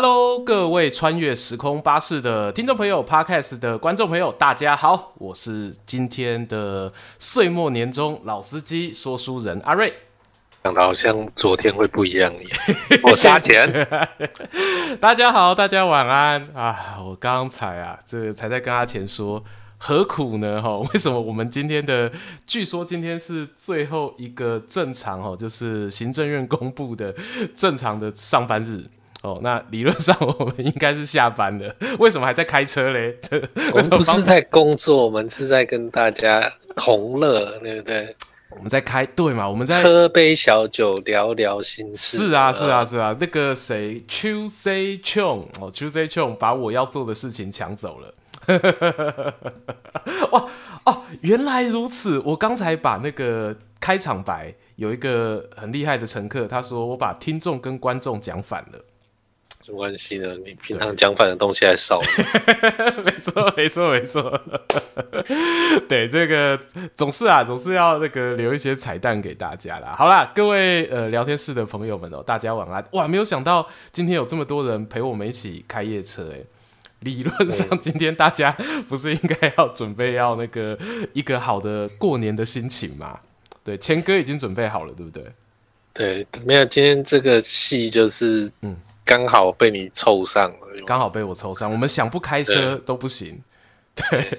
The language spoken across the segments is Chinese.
Hello，各位穿越时空巴士的听众朋友，Podcast 的观众朋友，大家好，我是今天的岁末年终老司机说书人阿瑞。讲的好像昨天会不一样一样，我杀钱。大家好，大家晚安啊！我刚才啊，这、才在跟阿钱说，何苦呢？哈，为什么我们今天的，据说今天是最后一个正常哦，就是行政院公布的正常的上班日。哦，那理论上我们应该是下班了，为什么还在开车嘞？这我们不是在工作？我们是在跟大家同乐，对不对？我们在开对嘛？我们在喝杯小酒，聊聊心事。是啊，是啊，是啊。那个谁，Tuesday Chong 哦，Tuesday Chong 把我要做的事情抢走了。哇哦，原来如此！我刚才把那个开场白，有一个很厉害的乘客，他说我把听众跟观众讲反了。什么关系呢？你平常讲反的东西还少。没错，没错，没错。对，这个总是啊，总是要那个留一些彩蛋给大家啦。好啦，各位呃聊天室的朋友们哦，大家晚安。哇，没有想到今天有这么多人陪我们一起开夜车诶。理论上，今天大家不是应该要准备要那个一个好的过年的心情吗？对，钱哥已经准备好了，对不对？对，没有，今天这个戏就是嗯。刚好被你凑上了，刚好被我凑上。我们想不开车都不行，对，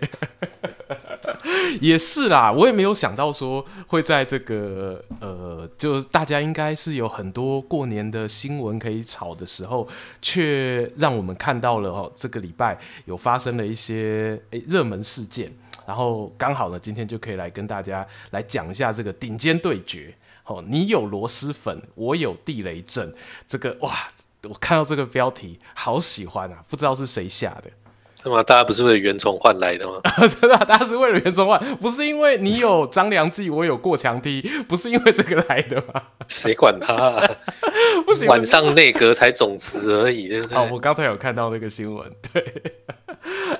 也是啦。我也没有想到说会在这个呃，就大家应该是有很多过年的新闻可以炒的时候，却让我们看到了哦，这个礼拜有发生了一些诶热门事件，然后刚好呢，今天就可以来跟大家来讲一下这个顶尖对决。哦，你有螺蛳粉，我有地雷阵，这个哇。我看到这个标题，好喜欢啊！不知道是谁下的？是吗？大家不是为了袁崇焕来的吗？真的，大家是为了袁崇焕，不是因为你有张良计，我有过墙梯，不是因为这个来的吗？谁管他啊？不行，晚上内阁才总辞而已，对不对？哦，我刚才有看到那个新闻，对。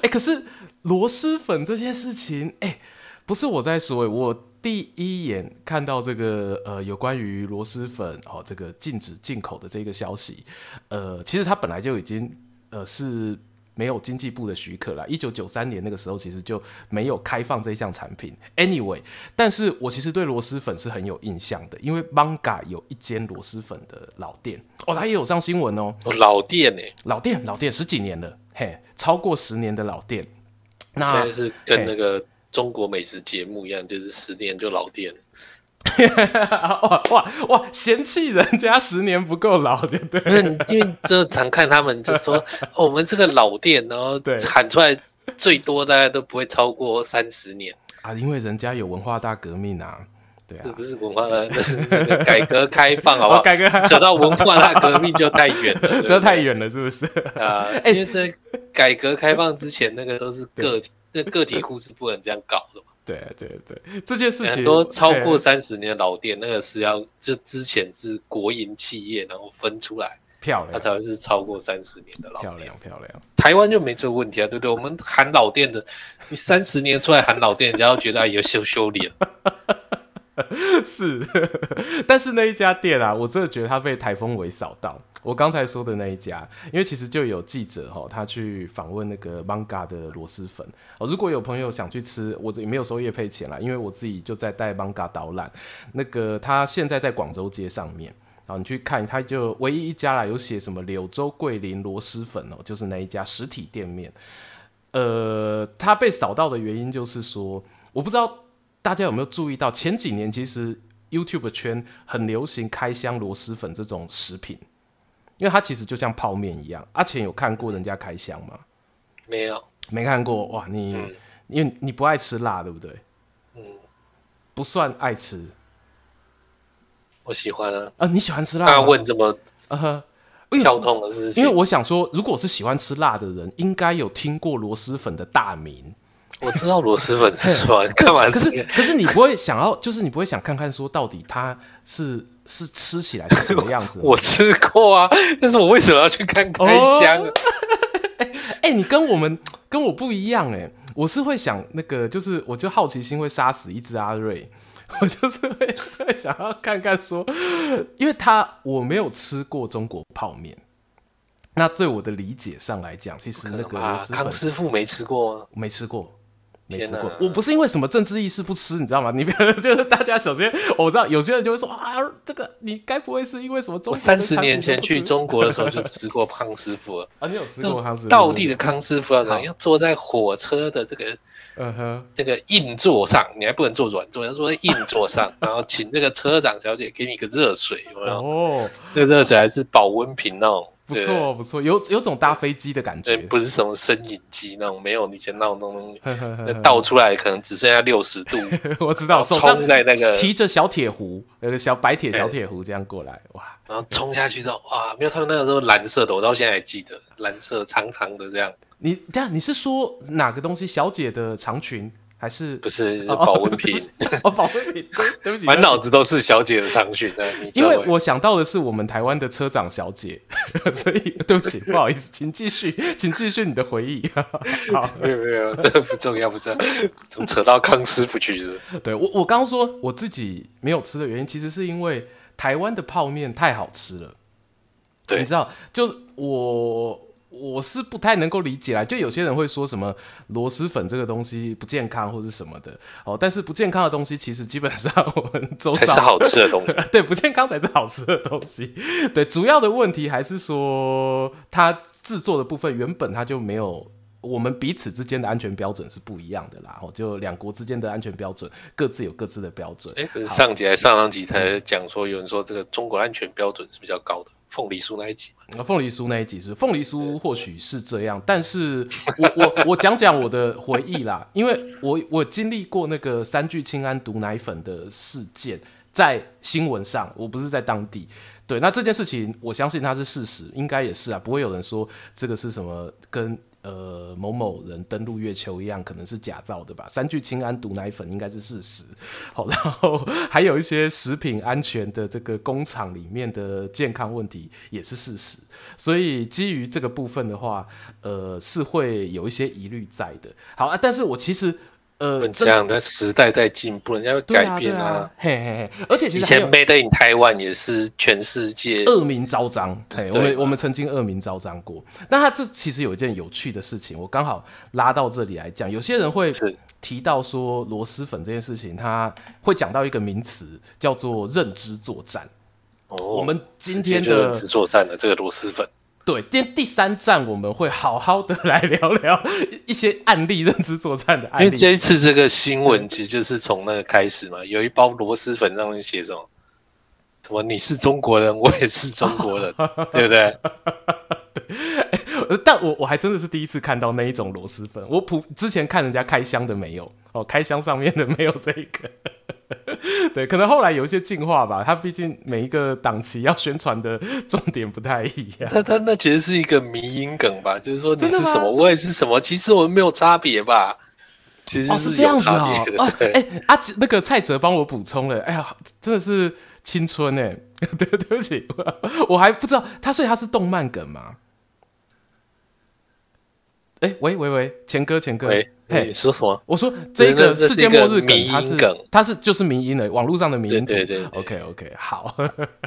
哎，可是螺蛳粉这件事情，哎，不是我在说，我。第一眼看到这个呃，有关于螺蛳粉哦，这个禁止进口的这个消息，呃，其实它本来就已经呃是没有经济部的许可了。一九九三年那个时候，其实就没有开放这项产品。Anyway，但是我其实对螺蛳粉是很有印象的，因为 Manga 有一间螺蛳粉的老店哦，它也有上新闻哦。老店呢？老店，老店十几年了，嘿，超过十年的老店。那是跟那个。中国美食节目一样，就是十年就老店。哇哇哇！嫌弃人家十年不够老，就对。因为就常看他们就说，哦，我们这个老店，然后喊出来最多大概都不会超过三十年啊，因为人家有文化大革命啊，对啊，是不是文化大改革开放 好不好？改革扯到文化大革命就太远了，都太远了，是不是？啊，因为在改革开放之前，那个都是个体。那个体户是不能这样搞的嘛？对对对，这件事情很多超过三十年的老店，那个是要这之前是国营企业，然后分出来漂亮，它才会是超过三十年的老店。漂亮漂亮，台湾就没这个问题啊，对不对？我们喊老店的，你三十年出来喊老店，人家都觉得哎有羞羞脸。是，但是那一家店啊，我真的觉得他被台风尾扫到。我刚才说的那一家，因为其实就有记者哈，他去访问那个 Manga 的螺蛳粉哦。如果有朋友想去吃，我也没有收业配钱啦，因为我自己就在带 Manga 导览。那个他现在在广州街上面，然后你去看，他就唯一一家啦，有写什么柳州桂林螺蛳粉哦，就是那一家实体店面。呃，他被扫到的原因就是说，我不知道大家有没有注意到，前几年其实 YouTube 圈很流行开箱螺蛳粉这种食品。因为它其实就像泡面一样，阿钱有看过人家开箱吗？没有，没看过哇！你、嗯、因为你不爱吃辣，对不对？嗯，不算爱吃。我喜欢啊！啊，你喜欢吃辣？他问这么呃跳痛的事情，因为我想说，如果是喜欢吃辣的人，应该有听过螺蛳粉的大名。我知道螺蛳粉是吧？干嘛？可是可是你不会想要，就是你不会想看看说到底它是是吃起来是什么样子？我吃过啊，但是我为什么要去看开箱？哎、哦欸欸、你跟我们跟我不一样哎、欸，我是会想那个，就是我就好奇心会杀死一只阿瑞，我就是会会想要看看说，因为他我没有吃过中国泡面。那对我的理解上来讲，其实那个螺蛳粉，康师傅没吃过，没吃过。没吃过，我不是因为什么政治意识不吃，你知道吗？你别就是大家首先我知道有些人就会说啊，这个你该不会是因为什么中国？三十年前去中国的时候就吃过康师傅了 啊，你有吃过康师傅？道地的康师傅要怎样？要坐在火车的这个嗯哼这个硬座上，你还不能坐软座，要坐在硬座上，然后请这个车长小姐给你一个热水，有没有？哦，这个热水还是保温瓶那种。不错不错，有有种搭飞机的感觉，不是什么升影机那种，没有以前那种东西，那倒出来可能只剩下六十度。我知道，手上在那个提着小铁壶，那个小白铁小铁壶这样过来，哇！然后冲下去之后，哇！没有他们那个时候蓝色的，我到现在还记得，蓝色长长的这样。你这样你是说哪个东西？小姐的长裙？还是不是保温瓶？哦，保温瓶。对不起，满脑子都是小姐的长裙。因为我想到的是我们台湾的车长小姐，所以对不起，不好意思，请继续，请继续你的回忆。好，没有没有，这不重要，不重要。怎么扯到康师傅去了？对我，我刚刚说我自己没有吃的原因，其实是因为台湾的泡面太好吃了。对，你知道，就是我。我是不太能够理解啦，就有些人会说什么螺蛳粉这个东西不健康或是什么的哦，但是不健康的东西其实基本上我们周遭才是好吃的东西，对，不健康才是好吃的东西，对，主要的问题还是说它制作的部分原本它就没有我们彼此之间的安全标准是不一样的啦，哦，就两国之间的安全标准各自有各自的标准。哎、欸，可是上集还上上集才讲说有人说这个中国安全标准是比较高的。凤梨酥那一集嘛，凤梨酥那一集是凤梨酥，或许是这样，但是我我 我讲讲我的回忆啦，因为我我经历过那个三聚氰胺毒奶粉的事件，在新闻上，我不是在当地，对，那这件事情我相信它是事实，应该也是啊，不会有人说这个是什么跟。呃，某某人登陆月球一样，可能是假造的吧？三聚氰胺毒奶粉应该是事实。好，然后还有一些食品安全的这个工厂里面的健康问题也是事实。所以基于这个部分的话，呃，是会有一些疑虑在的。好啊，但是我其实。呃，这样的时代在进步，人家会改变啊，啊。嘿嘿嘿，而且其实以前 Made in Taiwan 也是全世界恶名昭彰。嘿，我们我们曾经恶名昭彰过。那他这其实有一件有趣的事情，我刚好拉到这里来讲。有些人会提到说螺蛳粉这件事情，他会讲到一个名词叫做认知作战。哦，我们今天的认知作战的这个螺蛳粉。对，今天第三站我们会好好的来聊聊一些案例，认知作战的案例。因为这一次这个新闻其实就是从那个开始嘛，有一包螺蛳粉上面写什么？什么？你是中国人，我也是中国人，对不对？对。但我我还真的是第一次看到那一种螺蛳粉，我普之前看人家开箱的没有哦，开箱上面的没有这个。对，可能后来有一些进化吧。他毕竟每一个档期要宣传的重点不太一样。那他那其实是一个迷因梗吧，就是说你是什么，我也是什么，其实我们没有差别吧。其实是，哦，是这样子哦。哦，哎，欸，啊，那个蔡哲帮我补充了。哎呀，真的是青春哎。对，对不起，我还不知道他，所以他是动漫梗吗？哎，喂喂喂，钱哥钱哥。喂嘿，你说什么？我说这个世界末日梗，它是它是就是迷因的，网络上的迷因。对对对。OK OK，好。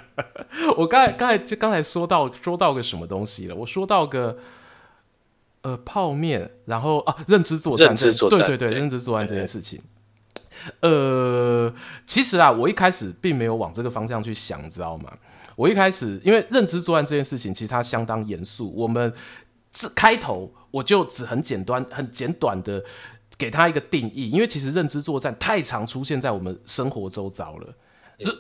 我刚才刚才就刚才说到说到个什么东西了？我说到个呃泡面，然后啊认知作战，认知作战，对对对，认知作战这件事情。呃，其实啊，我一开始并没有往这个方向去想，你知道吗？我一开始因为认知作战这件事情，其实它相当严肃。我们自开头。我就只很简单、很简短的给他一个定义，因为其实认知作战太常出现在我们生活周遭了。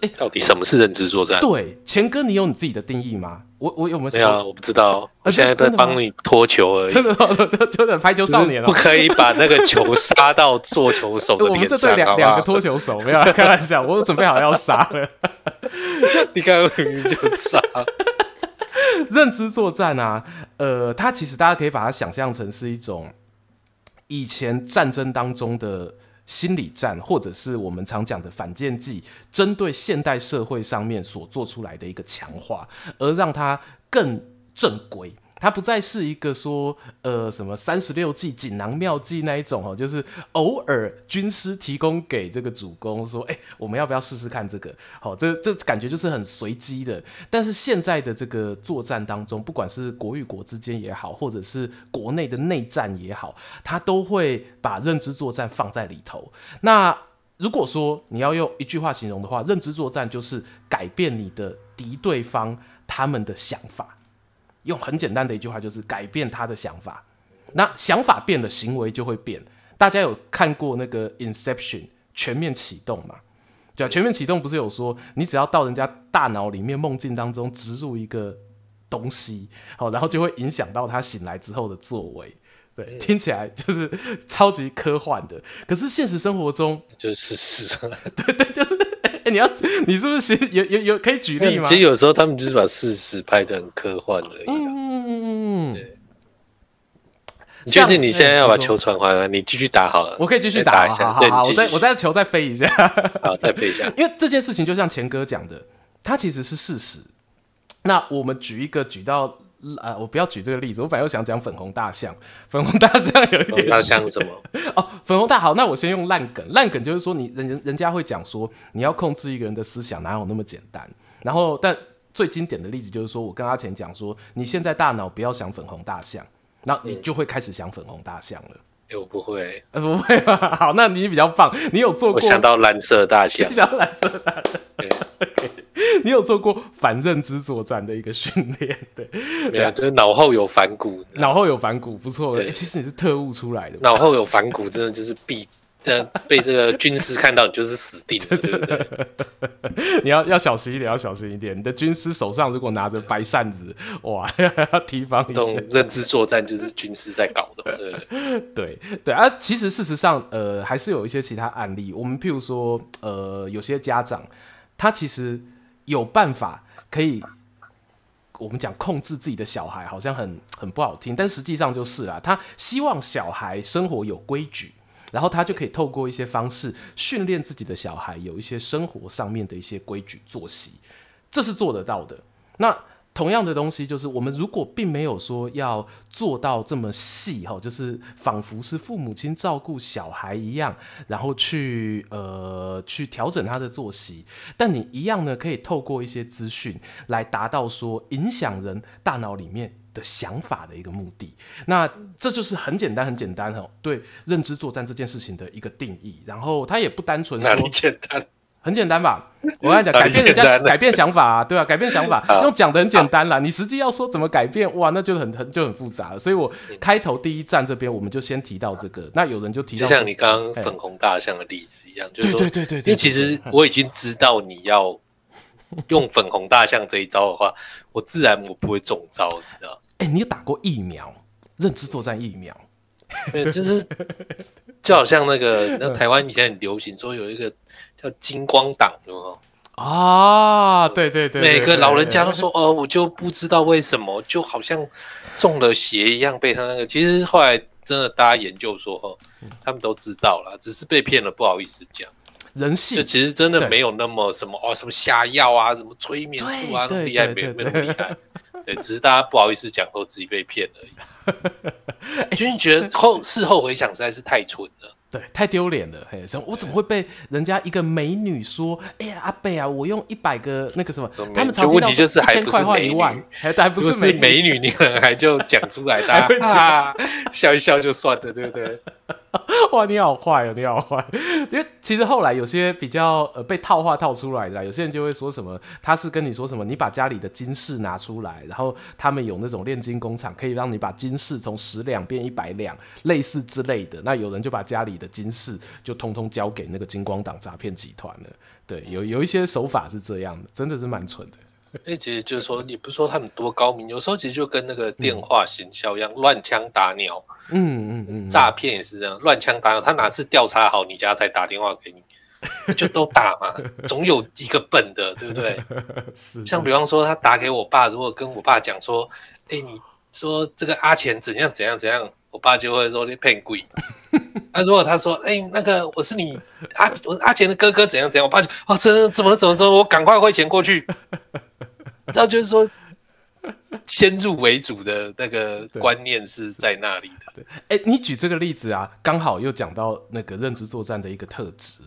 欸、到底什么是认知作战？对，钱哥，你有你自己的定义吗？我我有没有？没有，我不知道。我现在在帮你拖球而已。真的，真的，排球少年了，不可以把那个球杀到做球手的脸上。我们这对两两个拖球手，没有 开玩笑，我准备好要杀了。就你看，就杀。认知作战啊，呃，它其实大家可以把它想象成是一种以前战争当中的心理战，或者是我们常讲的反间计，针对现代社会上面所做出来的一个强化，而让它更正规。它不再是一个说呃什么三十六计、锦囊妙计那一种哦，就是偶尔军师提供给这个主公说，哎，我们要不要试试看这个？好，这这感觉就是很随机的。但是现在的这个作战当中，不管是国与国之间也好，或者是国内的内战也好，它都会把认知作战放在里头。那如果说你要用一句话形容的话，认知作战就是改变你的敌对方他们的想法。用很简单的一句话，就是改变他的想法。那想法变了，行为就会变。大家有看过那个《Inception》全面启动吗？对啊，全面启动不是有说，你只要到人家大脑里面梦境当中植入一个东西，好，然后就会影响到他醒来之后的作为。对，听起来就是超级科幻的。可是现实生活中就是事实。对对，就是。哎、欸，你要你是不是有有有可以举例吗？其实有时候他们就是把事实拍的很科幻而已。嗯嗯嗯嗯。你确定你现在要把球传回来？你继续打好了。我可以继续打一下。好，好，好，我再我再球再飞一下。好，再飞一下。因为这件事情就像钱哥讲的，它其实是事实。那我们举一个举到。呃，我不要举这个例子，我本来又想讲粉红大象。粉红大象有一点，大象什么？哦，粉红大好，那我先用烂梗。烂梗就是说，你人人家会讲说，你要控制一个人的思想，哪有那么简单？然后，但最经典的例子就是说，我跟阿钱讲说，你现在大脑不要想粉红大象，那你就会开始想粉红大象了。哎、欸，我不会，呃，不会吧？好，那你比较棒，你有做过？我 想到蓝色大象，想到蓝色大象。对，OK。你有做过反认知作战的一个训练？对，没有，就是脑后有反骨，脑后有反骨，不错。欸，其实你是特务出来的，脑后有反骨，真的就是必，呃，被这个军师看到，你就是死定了，对不对？你要要小心一点，要小心一点。你的军师手上如果拿着白扇子，哇，要提防一下。这种认知作战就是军师在搞的，对对 对对啊！其实事实上，呃，还是有一些其他案例。我们譬如说，呃，有些家长他其实。有办法可以，我们讲控制自己的小孩，好像很很不好听，但实际上就是啦。他希望小孩生活有规矩，然后他就可以透过一些方式训练自己的小孩有一些生活上面的一些规矩作息，这是做得到的。那。同样的东西，就是我们如果并没有说要做到这么细哈，就是仿佛是父母亲照顾小孩一样，然后去呃去调整他的作息，但你一样呢，可以透过一些资讯来达到说影响人大脑里面的想法的一个目的。那这就是很简单很简单哦，对认知作战这件事情的一个定义。然后它也不单纯说简单。很简单吧？我跟你讲，改变人家，改变想法啊，对啊，改变想法，用讲的很简单啦。你实际要说怎么改变，哇，那就很很就很复杂了。所以我开头第一站这边，我们就先提到这个。那有人就提到，就像你刚刚粉红大象的例子一样，就是，对对对对，因为其实我已经知道你要用粉红大象这一招的话，我自然我不会中招，你知道？哎，你有打过疫苗？认知作战疫苗？对，就是就好像那个 那台湾以前很流行，说有一个。叫金光党，有没有？啊，对对对，每个老人家都说，哦，我就不知道为什么，就好像中了邪一样，被他那个。其实后来真的大家研究说，哦，他们都知道了，只是被骗了，不好意思讲。人性，就其实真的没有那么什么哦，什么下药啊，什么催眠术啊，那么厉害，没没那么厉害。对，只是大家不好意思讲，后自己被骗而已。就你觉得后事后回想实在是太蠢了。对，太丢脸了！嘿，我怎么会被人家一个美女说？哎呀，阿贝啊，我用一百个那个什么，他们常听到一千块换一万，还还不是美女，美女你可能还就讲出来，大家啊，笑一笑就算了，对不对？哇，你好坏哦，你好坏！因为其实后来有些比较呃被套话套出来的，有些人就会说什么，他是跟你说什么，你把家里的金饰拿出来，然后他们有那种炼金工厂，可以让你把金饰从十两变一百两，类似之类的。那有人就把家里的金饰就通通交给那个金光党诈骗集团了。对，有有一些手法是这样的，真的是蛮蠢的。哎，其实就是说，你不是说他们多高明，有时候其实就跟那个电话行销一样，乱枪打鸟。嗯嗯嗯，诈骗也是这样，乱枪打鸟。他哪次调查好你家才打电话给你，就都打嘛，总有一个笨的，对不对？是。像比方说，他打给我爸，如果跟我爸讲说，哎，你说这个阿钱怎样怎样怎样，我爸就会说你骗鬼。那如果他说，哎，那个我是你阿我阿钱的哥哥怎样怎样，我爸就哦，这怎么了怎么怎么，我赶快汇钱过去。然后就是说，先入为主的那个观念是在那里的。对，哎、欸，你举这个例子啊，刚好又讲到那个认知作战的一个特质。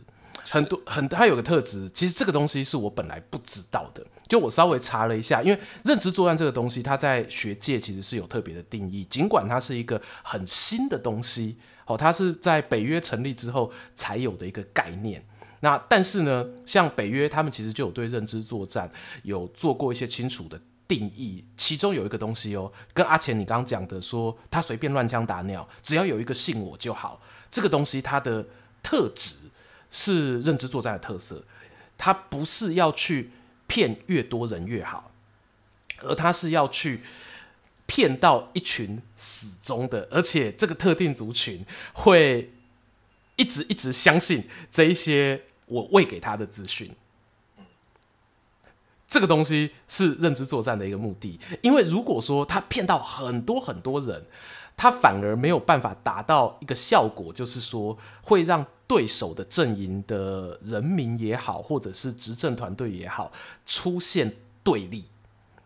很多很，它有个特质，其实这个东西是我本来不知道的。就我稍微查了一下，因为认知作战这个东西，它在学界其实是有特别的定义。尽管它是一个很新的东西，哦，它是在北约成立之后才有的一个概念。那但是呢，像北约他们其实就有对认知作战有做过一些清楚的定义。其中有一个东西哦，跟阿钱你刚刚讲的说，他随便乱枪打鸟，只要有一个信我就好。这个东西它的特质。是认知作战的特色，它不是要去骗越多人越好，而他是要去骗到一群死忠的，而且这个特定族群会一直一直相信这一些我喂给他的资讯。这个东西是认知作战的一个目的，因为如果说他骗到很多很多人，他反而没有办法达到一个效果，就是说会让。对手的阵营的人民也好，或者是执政团队也好，出现对立。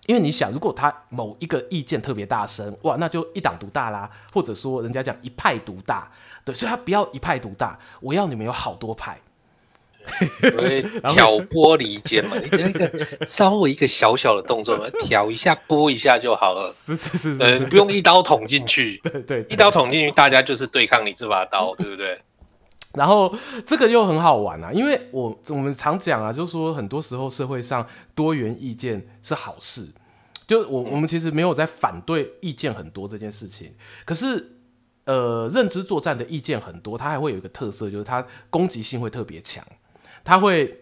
因为你想，如果他某一个意见特别大声，哇，那就一党独大啦，或者说人家讲一派独大，对，所以他不要一派独大，我要你们有好多派，挑拨离间嘛，你这个稍微一个小小的动作嘛，挑一下拨一下就好了，是是是不用一刀捅进去，对对，对，一刀捅进去，大家就是对抗你这把刀，对不对？然后这个又很好玩啊，因为我我们常讲啊，就是说很多时候社会上多元意见是好事，就我我们其实没有在反对意见很多这件事情，可是呃，认知作战的意见很多，它还会有一个特色，就是它攻击性会特别强，他会。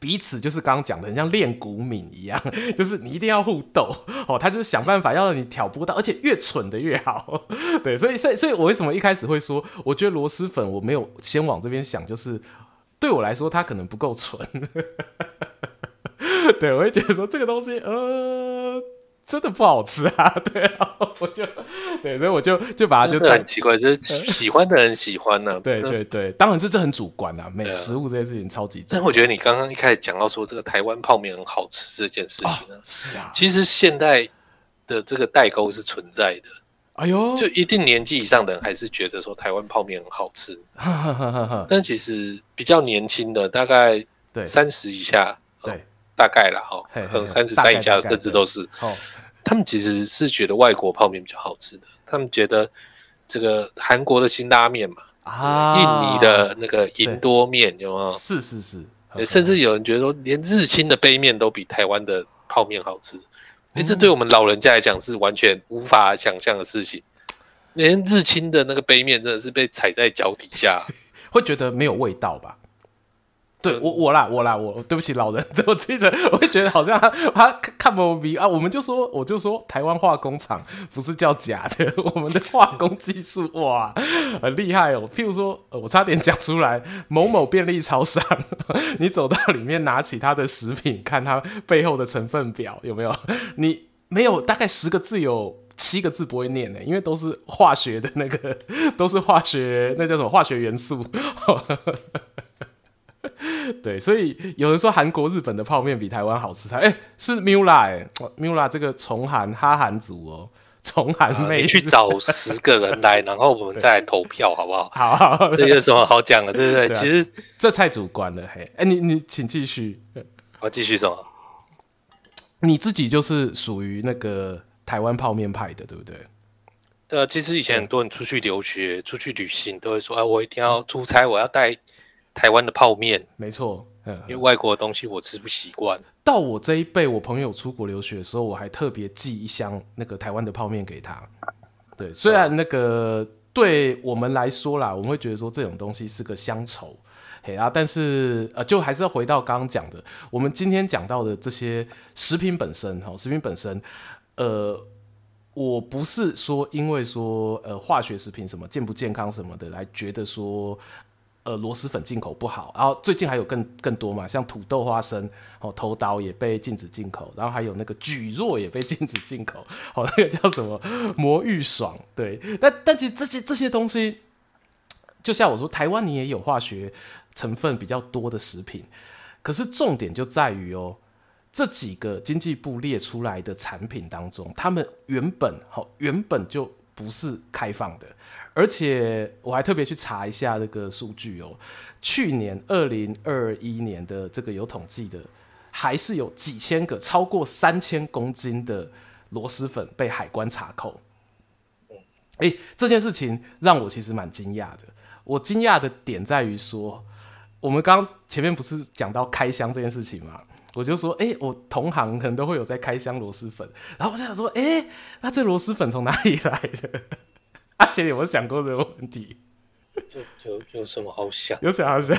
彼此就是刚刚讲的，很像练骨敏一样，就是你一定要互斗哦。他就是想办法要你挑拨到，而且越蠢的越好。对，所以，所以，所以我为什么一开始会说，我觉得螺蛳粉我没有先往这边想，就是对我来说，他可能不够蠢。对，我会觉得说这个东西，呃。真的不好吃啊，对啊，我就对，所以我就就把它就很奇怪，就是喜欢的人喜欢呢、啊，对对对，当然这这很主观啊，美食物这件事情超级。但我觉得你刚刚一开始讲到说这个台湾泡面很好吃这件事情呢、哦，是啊，其实现在的这个代沟是存在的。哎呦，就一定年纪以上的人还是觉得说台湾泡面很好吃，但其实比较年轻的，大概对三十以下，对。哦大概了，哈，可能三十三以下甚至都是。他们其实是觉得外国泡面比较好吃的。他们觉得这个韩国的辛拉面嘛，啊，印尼的那个银多面有没有？是是是，甚至有人觉得说，连日清的杯面都比台湾的泡面好吃。哎、嗯，这对我们老人家来讲是完全无法想象的事情。连日清的那个杯面真的是被踩在脚底下，会觉得没有味道吧？对我我啦我啦我对不起老人，我自己我会觉得好像他他看不懂啊，我们就说我就说台湾化工厂不是叫假的，我们的化工技术哇很厉害哦。譬如说，我差点讲出来，某某便利超商，你走到里面拿起它的食品，看它背后的成分表有没有？你没有大概十个字有七个字不会念的，因为都是化学的那个，都是化学那叫什么化学元素。对，所以有人说韩国、日本的泡面比台湾好吃，哎、欸，是 Mula 哎，Mula 这个崇韩哈韩族哦，崇韩妹、去找十个人来，然后我们再来投票，好不好？好，好，好，这有什么好讲的，对不对，对？其实这太主观了，嘿，哎、欸，你你请继续，我继续什么？你自己就是属于那个台湾泡面派的，对不对？对啊，其实以前很多人出去留学、出去旅行，都会说，哎，我一定要出差，我要带。台湾的泡面，没错，因为外国的东西我吃不习惯。到我这一辈，我朋友出国留学的时候，我还特别寄一箱那个台湾的泡面给他。对，虽然那个对我们来说啦，我们会觉得说这种东西是个乡愁，嘿啊，但是呃，就还是要回到刚刚讲的，我们今天讲到的这些食品本身，哈，食品本身，呃，我不是说因为说呃化学食品什么健不健康什么的来觉得说。呃，螺蛳粉进口不好，然后最近还有更更多嘛，像土豆、花生，哦，头刀也被禁止进口，然后还有那个蒟蒻也被禁止进口，哦，那个叫什么？魔芋爽，对，但但其实这些这些东西，就像我说，台湾你也有化学成分比较多的食品，可是重点就在于哦，这几个经济部列出来的产品当中，他们原本好原本就不是开放的，而且我还特别去查一下这个数据哦，去年二零二一年的这个有统计的，还是有几千个超过三千公斤的螺蛳粉被海关查扣。哎，这件事情让我其实蛮惊讶的。我惊讶的点在于说，我们刚刚前面不是讲到开箱这件事情吗？我就说，哎，我同行可能都会有在开箱螺蛳粉，然后我就想说，哎，那这螺蛳粉从哪里来的？阿杰有没有想过这个问题？这有有什么好想？有什么好想？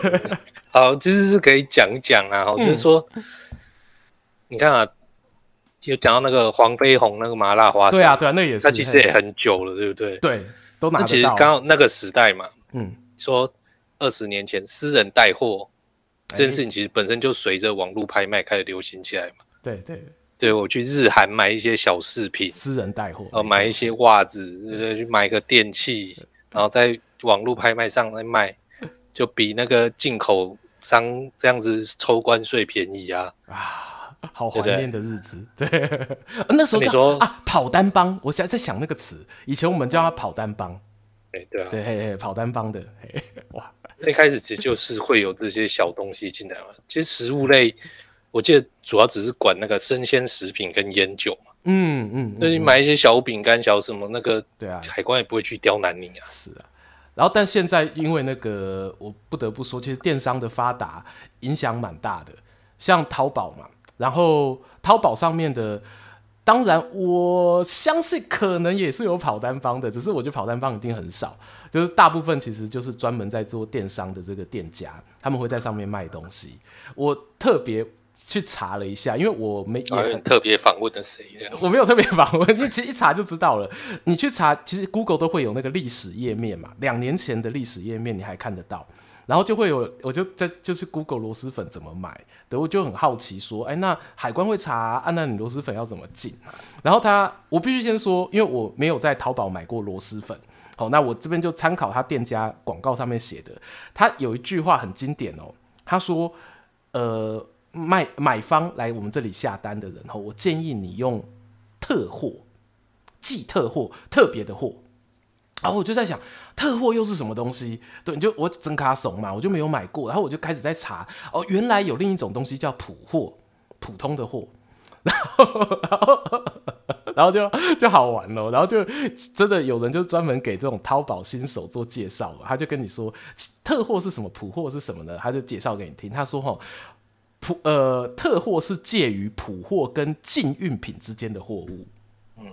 好，其实是可以讲一讲啊。就是说，嗯、你看啊，有讲到那个黄飞鸿那个麻辣花生，对啊，对啊，那也是，那其实也很久了，对不对？对，都拿得到。其实刚好那个时代嘛，嗯，说二十年前私人带货。这件事情其实本身就随着网络拍卖开始流行起来嘛。对对对，我去日韩买一些小饰品，私人带货，呃，买一些袜子，呃，去买个电器，然后在网络拍卖上来卖，就比那个进口商这样子抽关税便宜啊！啊，好怀念的日子。对，那时候叫啊跑单帮，我现在在想那个词，以前我们叫它跑单帮。哎，对啊，对，嘿嘿，跑单帮的，嘿，哇。一开始其实就是会有这些小东西进来嘛。其实食物类，我记得主要只是管那个生鲜食品跟烟酒嘛。嗯嗯，那、嗯、你买一些小饼干、小什么那个，对啊，海关也不会去刁难你啊。是啊。然后，但现在因为那个，我不得不说，其实电商的发达影响蛮大的。像淘宝嘛，然后淘宝上面的。当然，我相信可能也是有跑单方的，只是我觉得跑单方一定很少，就是大部分其实就是专门在做电商的这个店家，他们会在上面卖东西。我特别去查了一下，因为我没也很特别访问的谁，我没有特别访问，因为其实一查就知道了。你去查，其实 Google 都会有那个历史页面嘛，两年前的历史页面你还看得到。然后就会有，我就在就是 Google 螺蛳粉怎么买，对，我就很好奇说，哎，那海关会查啊，那你螺蛳粉要怎么进？然后他，我必须先说，因为我没有在淘宝买过螺蛳粉，好，那我这边就参考他店家广告上面写的，他有一句话很经典哦，他说，呃，卖买方来我们这里下单的人，吼，我建议你用特货，寄特货，特别的货。然后我就在想，特货又是什么东西？对，你就我真卡怂嘛，我就没有买过。然后我就开始在查，哦，原来有另一种东西叫普货，普通的货。然后，然后，然后就就好玩了。然后就真的有人就专门给这种淘宝新手做介绍，他就跟你说，特货是什么，普货是什么呢？他就介绍给你听。他说，哈，普呃，特货是介于普货跟禁运品之间的货物。嗯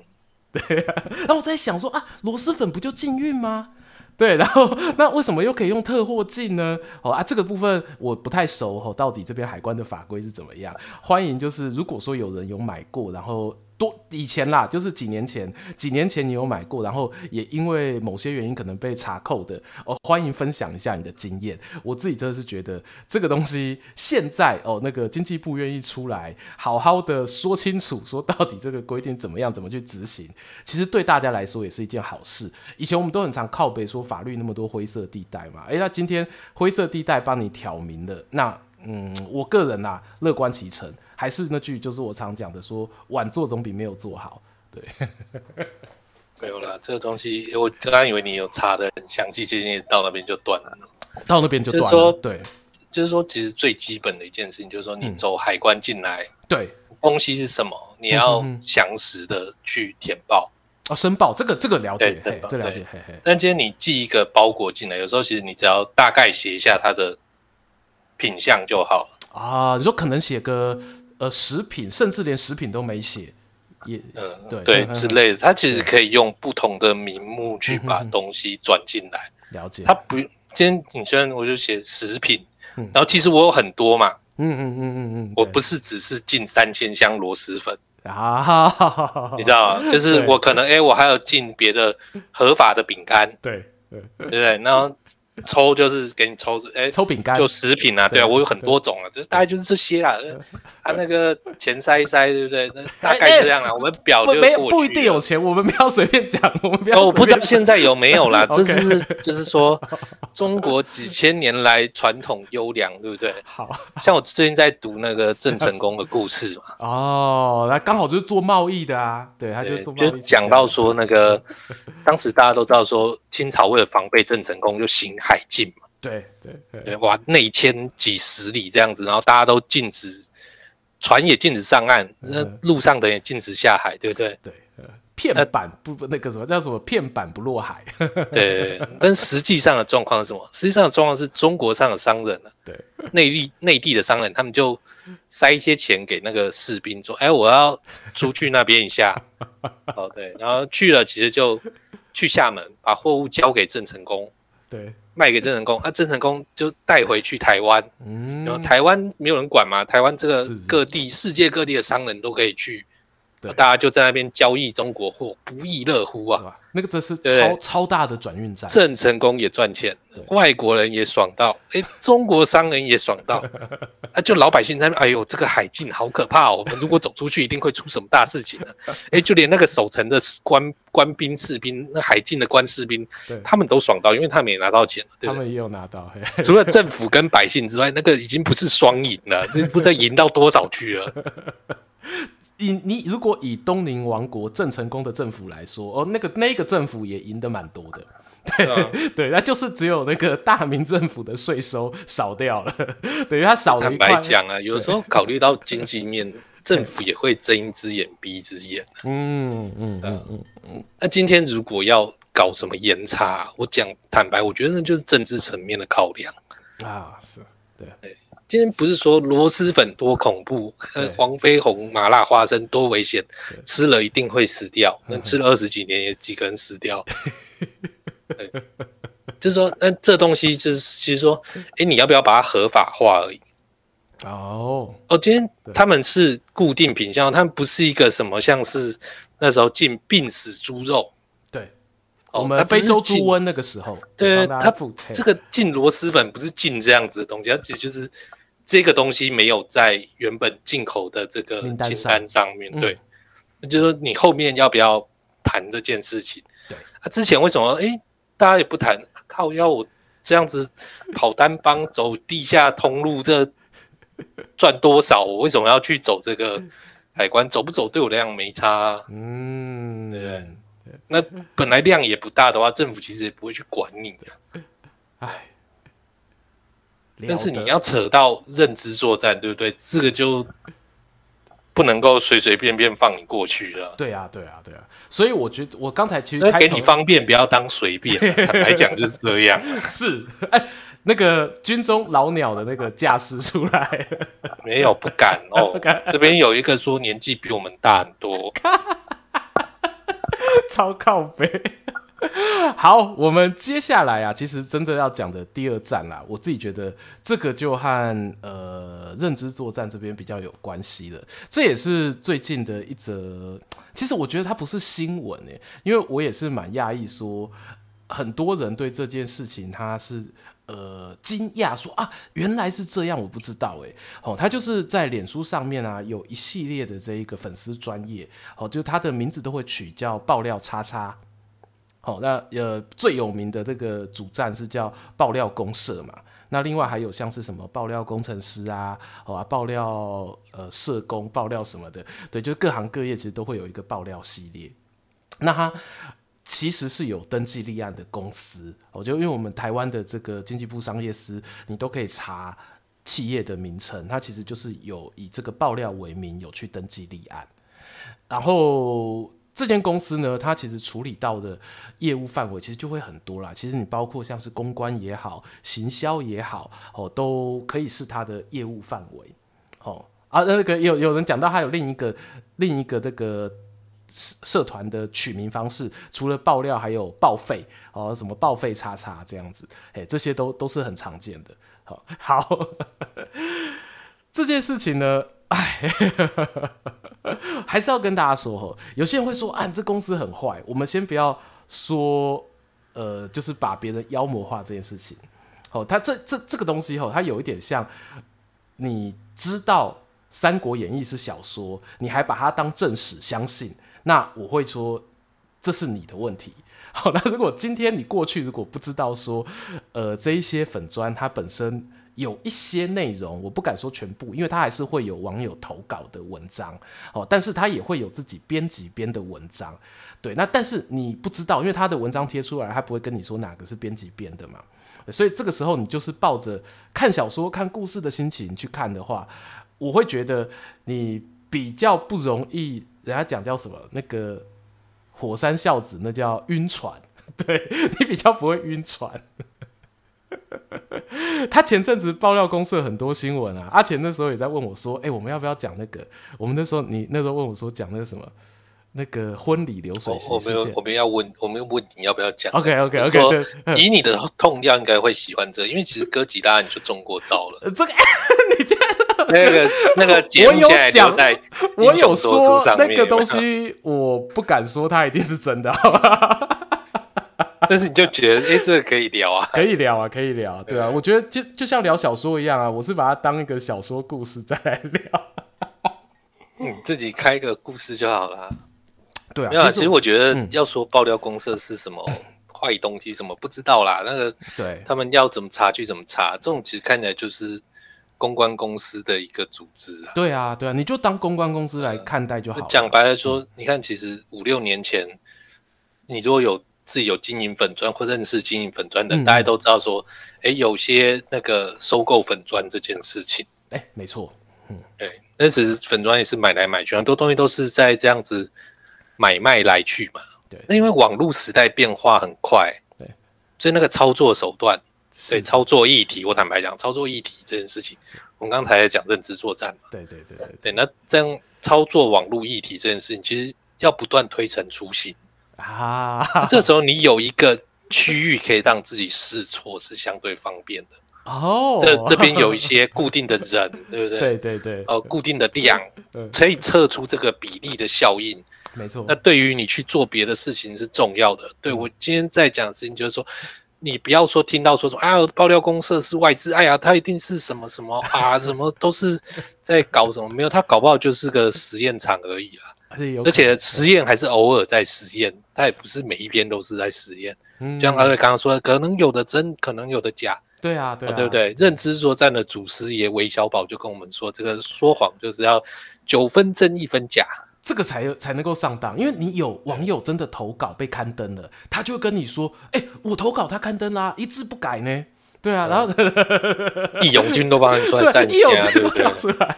对啊，然后我在想说啊，螺蛳粉不就禁运吗？对，然后那为什么又可以用特货进呢？哦啊，这个部分我不太熟哦，到底这边海关的法规是怎么样？欢迎就是如果说有人有买过，然后。多以前啦，就是几年前，几年前你有买过，然后也因为某些原因可能被查扣的哦，欢迎分享一下你的经验。我自己真的是觉得这个东西现在哦，那个经济部愿意出来好好的说清楚，说到底这个规定怎么样，怎么去执行，其实对大家来说也是一件好事。以前我们都很常靠北说法律那么多灰色地带嘛，诶，那今天灰色地带帮你挑明了，那嗯，我个人、啊，乐观其成。还是那句，就是我常讲的，说晚做总比没有做好。对，没有啦，这个东西我刚刚以为你有查的很详细，其实你到那边就断了。到那边就断了。就是说，对，就是说，其实最基本的一件事情，就是说，你走海关进来，嗯、对，东西是什么，你要详实的去填报啊，申报这个这个了解，对，这了解。嘿嘿。但今天你寄一个包裹进来，有时候其实你只要大概写一下它的品相就好了啊。你说可能写个。呃，食品甚至连食品都没写，也嗯，对对之类的，他其实可以用不同的名目去把东西转进来。了解，他不，今天你虽然我就写食品，然后其实我有很多嘛，嗯嗯嗯嗯嗯，我不是只是进三千箱螺蛳粉。啊，你知道吗？就是我可能哎，我还有进别的合法的饼干，对对。对对，然后 抽就是给你抽，哎、欸，抽饼干，就食品啊，对啊，我有很多种啊，这大概就是这些啊。他那个钱塞一塞，对不对？那 大概这样啊。我们表就没不一定有钱，我们不要随便讲，我们不要。我不知道现在有没有啦，就是就是说中国几千年来传统优良，对不对？好像我最近在读那个郑成功的故事嘛。哦，那刚好就是做贸易的啊，对，他就做贸易。讲到说那个，当时大家都知道说清朝为了防备郑成功，就行海禁嘛。对对对，哇，内迁几十里这样子，然后大家都禁止船也禁止上岸，那、嗯、路上的也禁止下海，对不对？对，片板不不那个什么叫什么片板不落海。对，但实际上的状况是什么？实际上的状况是中国上的商人呢、啊，对，内地内地的商人，他们就塞一些钱给那个士兵，说：“哎，我要出去那边一下。”哦，对，然后去了，其实就去厦门，把货物交给郑成功。对。卖给郑成功，啊，郑成功就带回去台湾，嗯，然后台湾没有人管嘛，台湾这个各地世界各地的商人都可以去。对，大家就在那边交易中国货，不亦乐乎啊！那个这是超超大的转运站，郑成功也赚钱，外国人也爽到，哎，中国商人也爽到，啊，就老百姓在那边，哎呦，这个海禁好可怕哦！我们如果走出去，一定会出什么大事情呢？哎，就连那个守城的官官兵士兵，那海禁的官士兵，他们都爽到，因为他们也拿到钱了，他们也有拿到。除了政府跟百姓之外，那个已经不是双赢了，不知道赢到多少去了。以你如果以东宁王国郑成功的政府来说，哦，那个那个政府也赢得蛮多的，对、啊、对，那就是只有那个大明政府的税收少掉了，等于他少了一块。坦白讲啊，有时候考虑到经济面，政府也会睁一只眼闭一只眼、啊嗯。嗯嗯嗯嗯。那今天如果要搞什么严查，我讲坦白，我觉得那就是政治层面的考量啊，是对对。今天不是说螺蛳粉多恐怖，呃，黄飞鸿麻辣花生多危险，吃了一定会死掉。那吃了二十几年也几个人死掉。对，就是说，那这东西就是其实说，哎、欸，你要不要把它合法化而已？哦哦，今天他们是固定品项，他们不是一个什么像是那时候进病死猪肉。对，我们非洲猪瘟那个时候，对，他这个进螺蛳粉不是进这样子的东西，它其实就是。这个东西没有在原本进口的这个清单上面，对，嗯、就是说你后面要不要谈这件事情？对，啊，之前为什么哎大家也不谈？靠，要我这样子跑单帮走地下通路，这赚多少？我为什么要去走这个海关？走不走对我量没差，啊，嗯，对不对？那本来量也不大的话，政府其实也不会去管你的。哎。但是你要扯到认知作战，对不对？这个就不能够随随便便放你过去了。对啊，对啊，对啊。所以我觉得我刚才其实给你方便，不要当随便。坦白讲就是这样。是，哎，那个军中老鸟的那个架势出来，没有不敢哦。不敢。这边有一个说年纪比我们大很多，超靠北。好，我们接下来啊，其实真的要讲的第二站啦，我自己觉得这个就和呃认知作战这边比较有关系了。这也是最近的一则，其实我觉得它不是新闻诶，因为我也是蛮讶异，说很多人对这件事情他是呃惊讶，说啊原来是这样，我不知道诶。哦，他就是在脸书上面啊有一系列的这一个粉丝专业，哦，就他的名字都会取叫爆料叉叉。好，那呃最有名的这个主站是叫爆料公社嘛，那另外还有像是什么爆料工程师啊，好啊，爆料呃社工、爆料什么的，对，就各行各业其实都会有一个爆料系列。那它其实是有登记立案的公司，我觉得因为我们台湾的这个经济部商业司，你都可以查企业的名称，它其实就是有以这个爆料为名有去登记立案，然后。这间公司呢，它其实处理到的业务范围其实就会很多啦。其实你包括像是公关也好，行销也好，哦，都可以是它的业务范围。哦，啊，那个有有人讲到，还有另一个另一个那个社社团的取名方式，除了爆料，还有报废哦，什么报废叉叉这样子，哎，这些都都是很常见的。好，好，这件事情呢，哎。还是要跟大家说，有些人会说啊，这公司很坏。我们先不要说呃，就是把别人妖魔化这件事情。哦，他这这这个东西哦，它有一点像，你知道《三国演义》是小说，你还把它当正史相信，那我会说这是你的问题。好，那如果今天你过去如果不知道说，呃，这一些粉砖它本身有一些内容，我不敢说全部，因为它还是会有网友投稿的文章，哦，但是它也会有自己编辑编的文章，对，那但是你不知道，因为他的文章贴出来，他不会跟你说哪个是编辑编的嘛，所以这个时候你就是抱着看小说、看故事的心情去看的话，我会觉得你比较不容易，人家讲叫什么那个。火山孝子，那叫晕船，对，你比较不会晕船。他前阵子爆料公社很多新闻啊，阿钱那时候也在问我说：“哎、欸，我们要不要讲那个？”我们那时候，你那时候问我说讲那个什么，那个婚礼流水席事件。我们我们要问，我们问你要不要讲？OK OK OK，对，以你的痛调应该会喜欢这个，因为其实哥吉拉你就中过招了。这个 你这。那个那个节目讲，我有说那个东西，我不敢说它一定是真的，好吧？但是你就觉得，哎、欸，这个可以聊啊，可以聊啊，可以聊，对啊。我觉得就就像聊小说一样啊，我是把它当一个小说故事再来聊。你 自己开一个故事就好了。对啊，没有啊，其实我觉得要说爆料公社是什么 坏东西，什么不知道啦。那个，对，他们要怎么查去怎么查，这种其实看起来就是。公关公司的一个组织啊，对啊，对啊，你就当公关公司来看待就好了。讲白了说，你看，其实五六年前，你如果有自己有经营粉砖或认识经营粉砖的，大家都知道说，哎，有些那个收购粉砖这件事情，哎，没错，嗯，对，那其实粉砖也是买来买去，很多东西都是在这样子买卖来去嘛。对，那因为网络时代变化很快，对，所以那个操作手段。对，操作议题，我坦白讲，操作议题这件事情，我们刚才在讲认知作战嘛。对对对对，对，那这样操作网络议题这件事情，其实要不断推陈出新啊。这时候你有一个区域可以让自己试错，是相对方便的。哦，这这边有一些固定的人，对不对？对对对，哦，固定的量，可以测出这个比例的效应。没错。那对于你去做别的事情是重要的。对，我今天在讲的事情就是说。你不要说听到说说啊，爆料公社是外资，哎呀，他一定是什么什么啊，什么都是在搞什么？没有，他搞不好就是个实验场而已啦。而且实验还是偶尔在实验，他也不是每一篇都是在实验。嗯，就像阿瑞刚刚说的，可能有的真，可能有的假。对啊，对啊，对不对？认知作战的祖师爷韦小宝就跟我们说，这个说谎就是要九分真一分假。这个才有才能够上当，因为你有网友真的投稿被刊登了，他就会跟你说：“哎，我投稿他刊登啦，一字不改呢。”对啊，然后义勇军都帮你 出来站，义勇军都跳出来。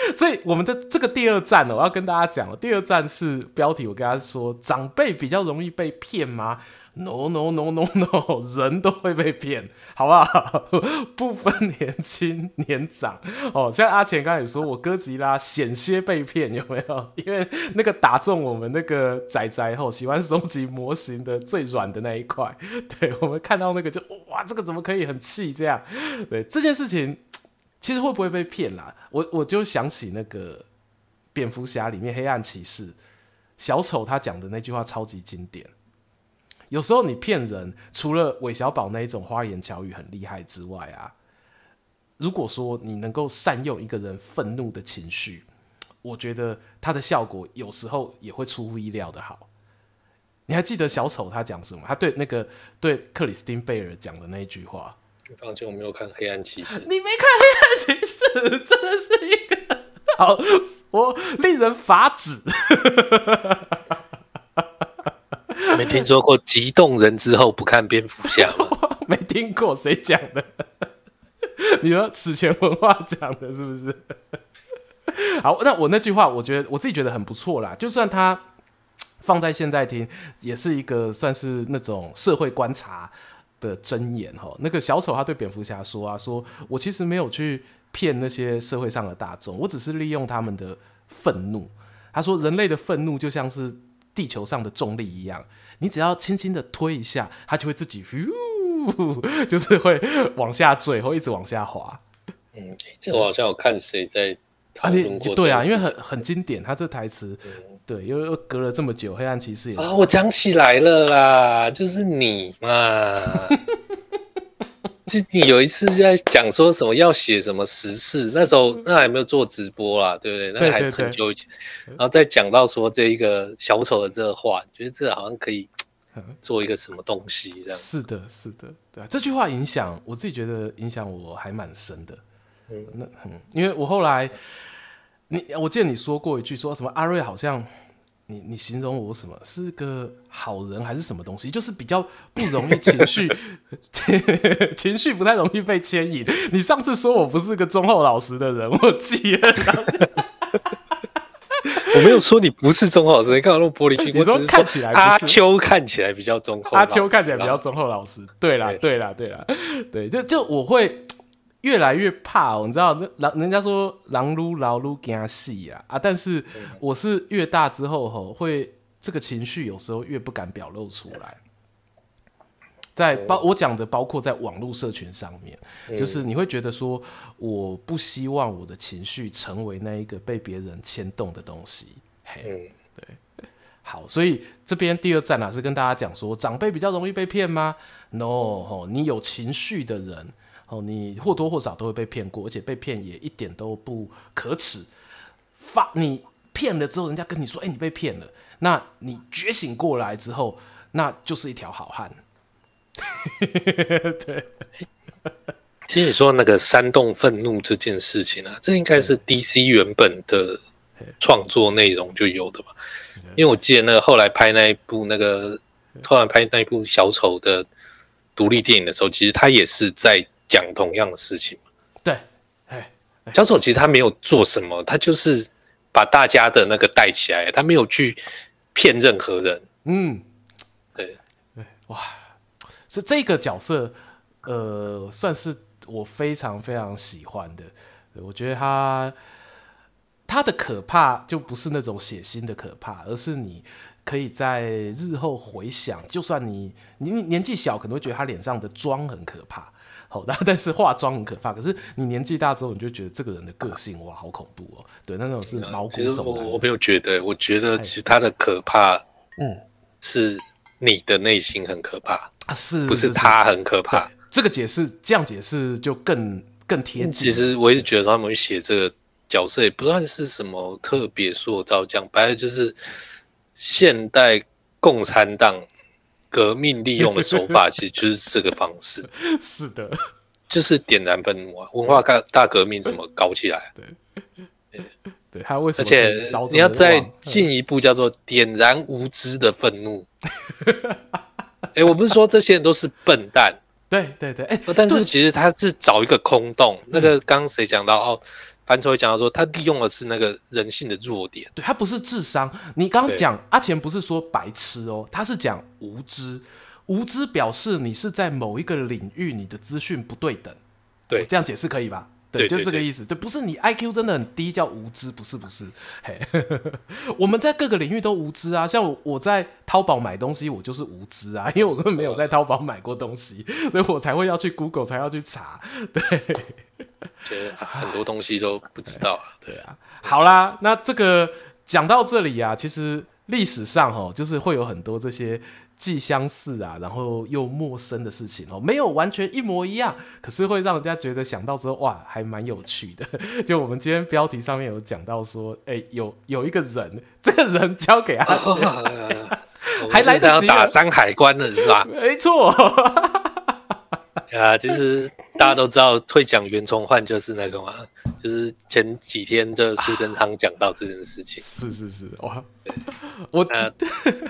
所以我们的这个第二站呢，我要跟大家讲了，第二站是标题，我跟大家说，长辈比较容易被骗吗？No no no no no，人都会被骗，好不好？不分年轻年长哦。像阿钱刚才说，我哥吉拉险些被骗，有没有？因为那个打中我们那个仔仔后喜欢收集模型的最软的那一块。对，我们看到那个就哇，这个怎么可以很气这样？对，这件事情其实会不会被骗啦？我我就想起那个蝙蝠侠里面黑暗骑士小丑他讲的那句话超级经典。有时候你骗人，除了韦小宝那一种花言巧语很厉害之外啊，如果说你能够善用一个人愤怒的情绪，我觉得他的效果有时候也会出乎意料的好。你还记得小丑他讲什么？他对那个对克里斯汀贝尔讲的那一句话？抱歉，我没有看黑暗骑士。你没看黑暗骑士，真的是一个好，我令人发指。没听说过激动人之后不看蝙蝠侠吗？没听过，谁讲的？你说史前文化讲的，是不是？好，那我那句话，我觉得我自己觉得很不错啦。就算他放在现在听，也是一个算是那种社会观察的箴言哈。那个小丑他对蝙蝠侠说啊，说我其实没有去骗那些社会上的大众，我只是利用他们的愤怒。他说人类的愤怒就像是。地球上的重力一样，你只要轻轻的推一下，它就会自己呼，就是会往下坠，或一直往下滑。嗯，欸、这个我好像有看谁在啊、对啊，因为很很经典，他这台词，对，又又隔了这么久，黑暗骑士也是。啊，我讲起来了啦，就是你嘛。就你有一次在讲说什么要写什么时事，那时候那还没有做直播啦，对不对？那还很久以前。然后再讲到说这一个小丑的这个话，觉得这个好像可以做一个什么东西这样。是的，是的，对啊，这句话影响我自己，觉得影响我还蛮深的。嗯，那嗯，因为我后来，你我记得你说过一句，说什么阿瑞好像。你你形容我什么？是个好人还是什么东西？就是比较不容易情绪，情绪不太容易被牵引。你上次说我不是个忠厚老实的人，我记得。我没有说你不是忠厚老实，你看我那么玻璃心。你说看起来阿秋看起来比较忠厚，阿秋看起来比较忠厚老实。对啦，对啦，对啦，对，就就我会。越来越怕哦，你知道那狼人家说狼撸老撸惊死啊啊！但是我是越大之后吼，会这个情绪有时候越不敢表露出来。在包我讲的包括在网络社群上面，就是你会觉得说，我不希望我的情绪成为那一个被别人牵动的东西。嘿，对，好，所以这边第二站啊，是跟大家讲说，长辈比较容易被骗吗？No，吼，你有情绪的人。哦，你或多或少都会被骗过，而且被骗也一点都不可耻。发你骗了之后，人家跟你说：“哎、欸，你被骗了。”那你觉醒过来之后，那就是一条好汉。对，其实你说那个煽动愤怒这件事情啊，这应该是 DC 原本的创作内容就有的吧？因为我记得那个后来拍那一部那个后来拍那一部小丑的独立电影的时候，其实他也是在。讲同样的事情嘛？对，小丑其实他没有做什么，他就是把大家的那个带起来，他没有去骗任何人。嗯，对对，哇，是这个角色，呃，算是我非常非常喜欢的。我觉得他他的可怕就不是那种血腥的可怕，而是你可以在日后回想，就算你你年纪小，可能会觉得他脸上的妆很可怕。好的，但是化妆很可怕。可是你年纪大之后，你就觉得这个人的个性哇，好恐怖哦。对，那种是毛骨悚然。我我没有觉得，我觉得其实他的可怕，嗯，是你的内心很可怕啊，是不是他很可怕？这个解释这样解释就更更贴近。其实我一直觉得他们写这个角色也不算是什么特别塑造，讲白了就是现代共产党。革命利用的手法 其实就是这个方式，是的，就是点燃愤怒啊！文化大大革命怎么搞起来？对，对，对，还有为什么？而且你要再进一步，叫做点燃无知的愤怒。哎、欸，我不是说这些人都是笨蛋，对对对，哎、欸，但是其实他是找一个空洞。那个刚刚谁讲到哦？范抽会讲到说，他利用的是那个人性的弱点，对，他不是智商。你刚刚讲阿钱不是说白痴哦，他是讲无知。无知表示你是在某一个领域你的资讯不对等，对，这样解释可以吧？对，就是这个意思。对，不是你 IQ 真的很低叫无知，不是不是。嘿，我们在各个领域都无知啊。像我在淘宝买东西，我就是无知啊，因为我根本没有在淘宝买过东西，所以我才会要去 Google 才要去查。对。觉得很多东西都不知道啊，对啊。好啦，那这个讲到这里啊，其实历史上哈，就是会有很多这些既相似啊，然后又陌生的事情哦，没有完全一模一样，可是会让人家觉得想到之后哇，还蛮有趣的。就我们今天标题上面有讲到说，哎，有有一个人，这个人交给阿杰，还来得及打山海关了是吧？没错。啊，其实大家都知道会讲袁崇焕就是那个嘛，就是前几天这苏贞昌讲到这件事情，啊、是是是，哇，我呃，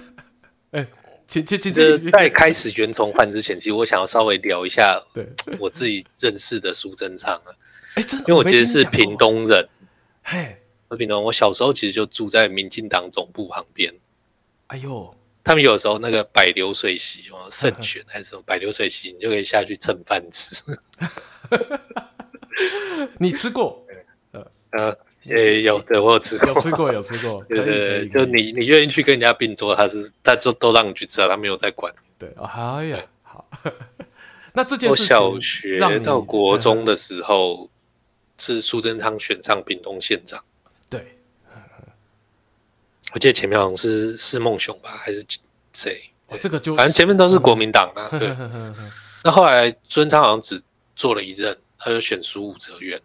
哎，请请请，就是在开始袁崇焕之前，其实我想要稍微聊一下，对。我自己认识的苏贞昌啊，哎，真的，因为我其实是屏东人，嘿，我屏东，我小时候其实就住在民进党总部旁边，哎呦。他们有时候那个摆流水席哦，胜选还是什么摆流水席，你就可以下去蹭饭吃。你吃过？呃呃，也有的，我有吃过，有吃过，有吃过。对对，就你你愿意去跟人家并桌，他是他就都让你去吃啊，他没有在管。对，哎呀，好。那这件事情，我小学到国中的时候，是苏贞昌选上屏东县长。我记得前面好像是是孟雄吧，还是谁？哦，这个就反正前面都是国民党啊。对，那后来尊昌好像只做了一任，他就选输武则元。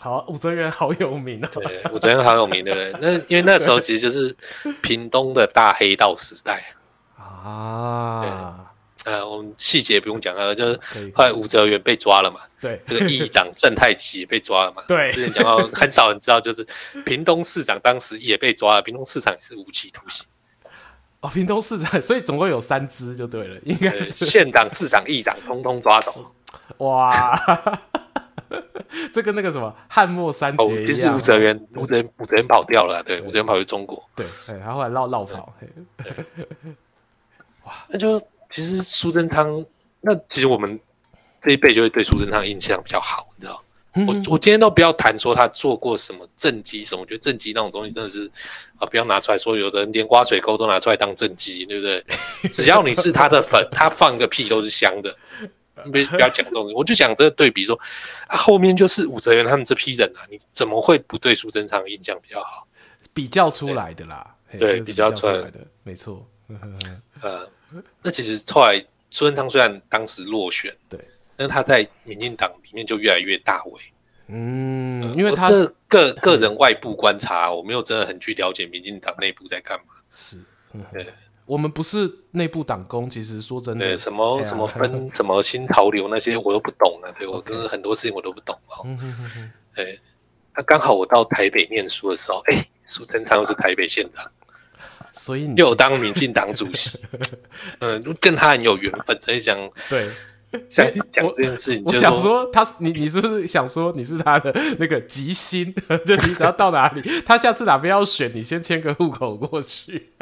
好，武则元好有名啊。对，武则元好有名，对不对？那因为那时候其实就是屏东的大黑道时代 啊。呃，我们细节不用讲了，就是后来吴哲元被抓了嘛，对，这个议长郑太吉也被抓了嘛，对，之前讲到很少人知道，就是屏东市长当时也被抓了，屏东市长也是无期徒刑。哦，屏东市长，所以总共有三支就对了，应该是县长、市长、议长通通抓走。哇，这跟那个什么汉末三杰一样。其实武则元，吴哲吴哲元跑掉了，对，吴哲元跑去中国，对，然后后来绕绕跑，哇，那就。其实苏贞昌，那其实我们这一辈就会对苏贞昌印象比较好，你知道？嗯、我我今天都不要谈说他做过什么政绩什么，我觉得政绩那种东西真的是啊，不要拿出来说。有的人连挖水沟都拿出来当政绩，对不对？只要你是他的粉，他放个屁都是香的。不不要讲这种，我就讲这个对比说啊，后面就是武则元他们这批人啊，你怎么会不对苏贞昌印象比较好？比较出来的啦，对，对比较出来的，没错。呃。那其实后来苏贞昌虽然当时落选，对，但是他在民进党里面就越来越大位。嗯，因为他这个个人外部观察，我没有真的很去了解民进党内部在干嘛。是，对，我们不是内部党工，其实说真的，对，什么什么 分什么新潮流那些我都不懂了。对，我真的很多事情我都不懂哦。嗯嗯嗯。对，那刚好我到台北念书的时候，哎，苏贞昌又是台北县长。所以你又当民进党主席，嗯，跟他很有缘分，所以想对想讲这件事情。我想说他，你你是不是想说你是他的那个吉星？就你只要到哪里，他下次哪边要选，你先迁个户口过去。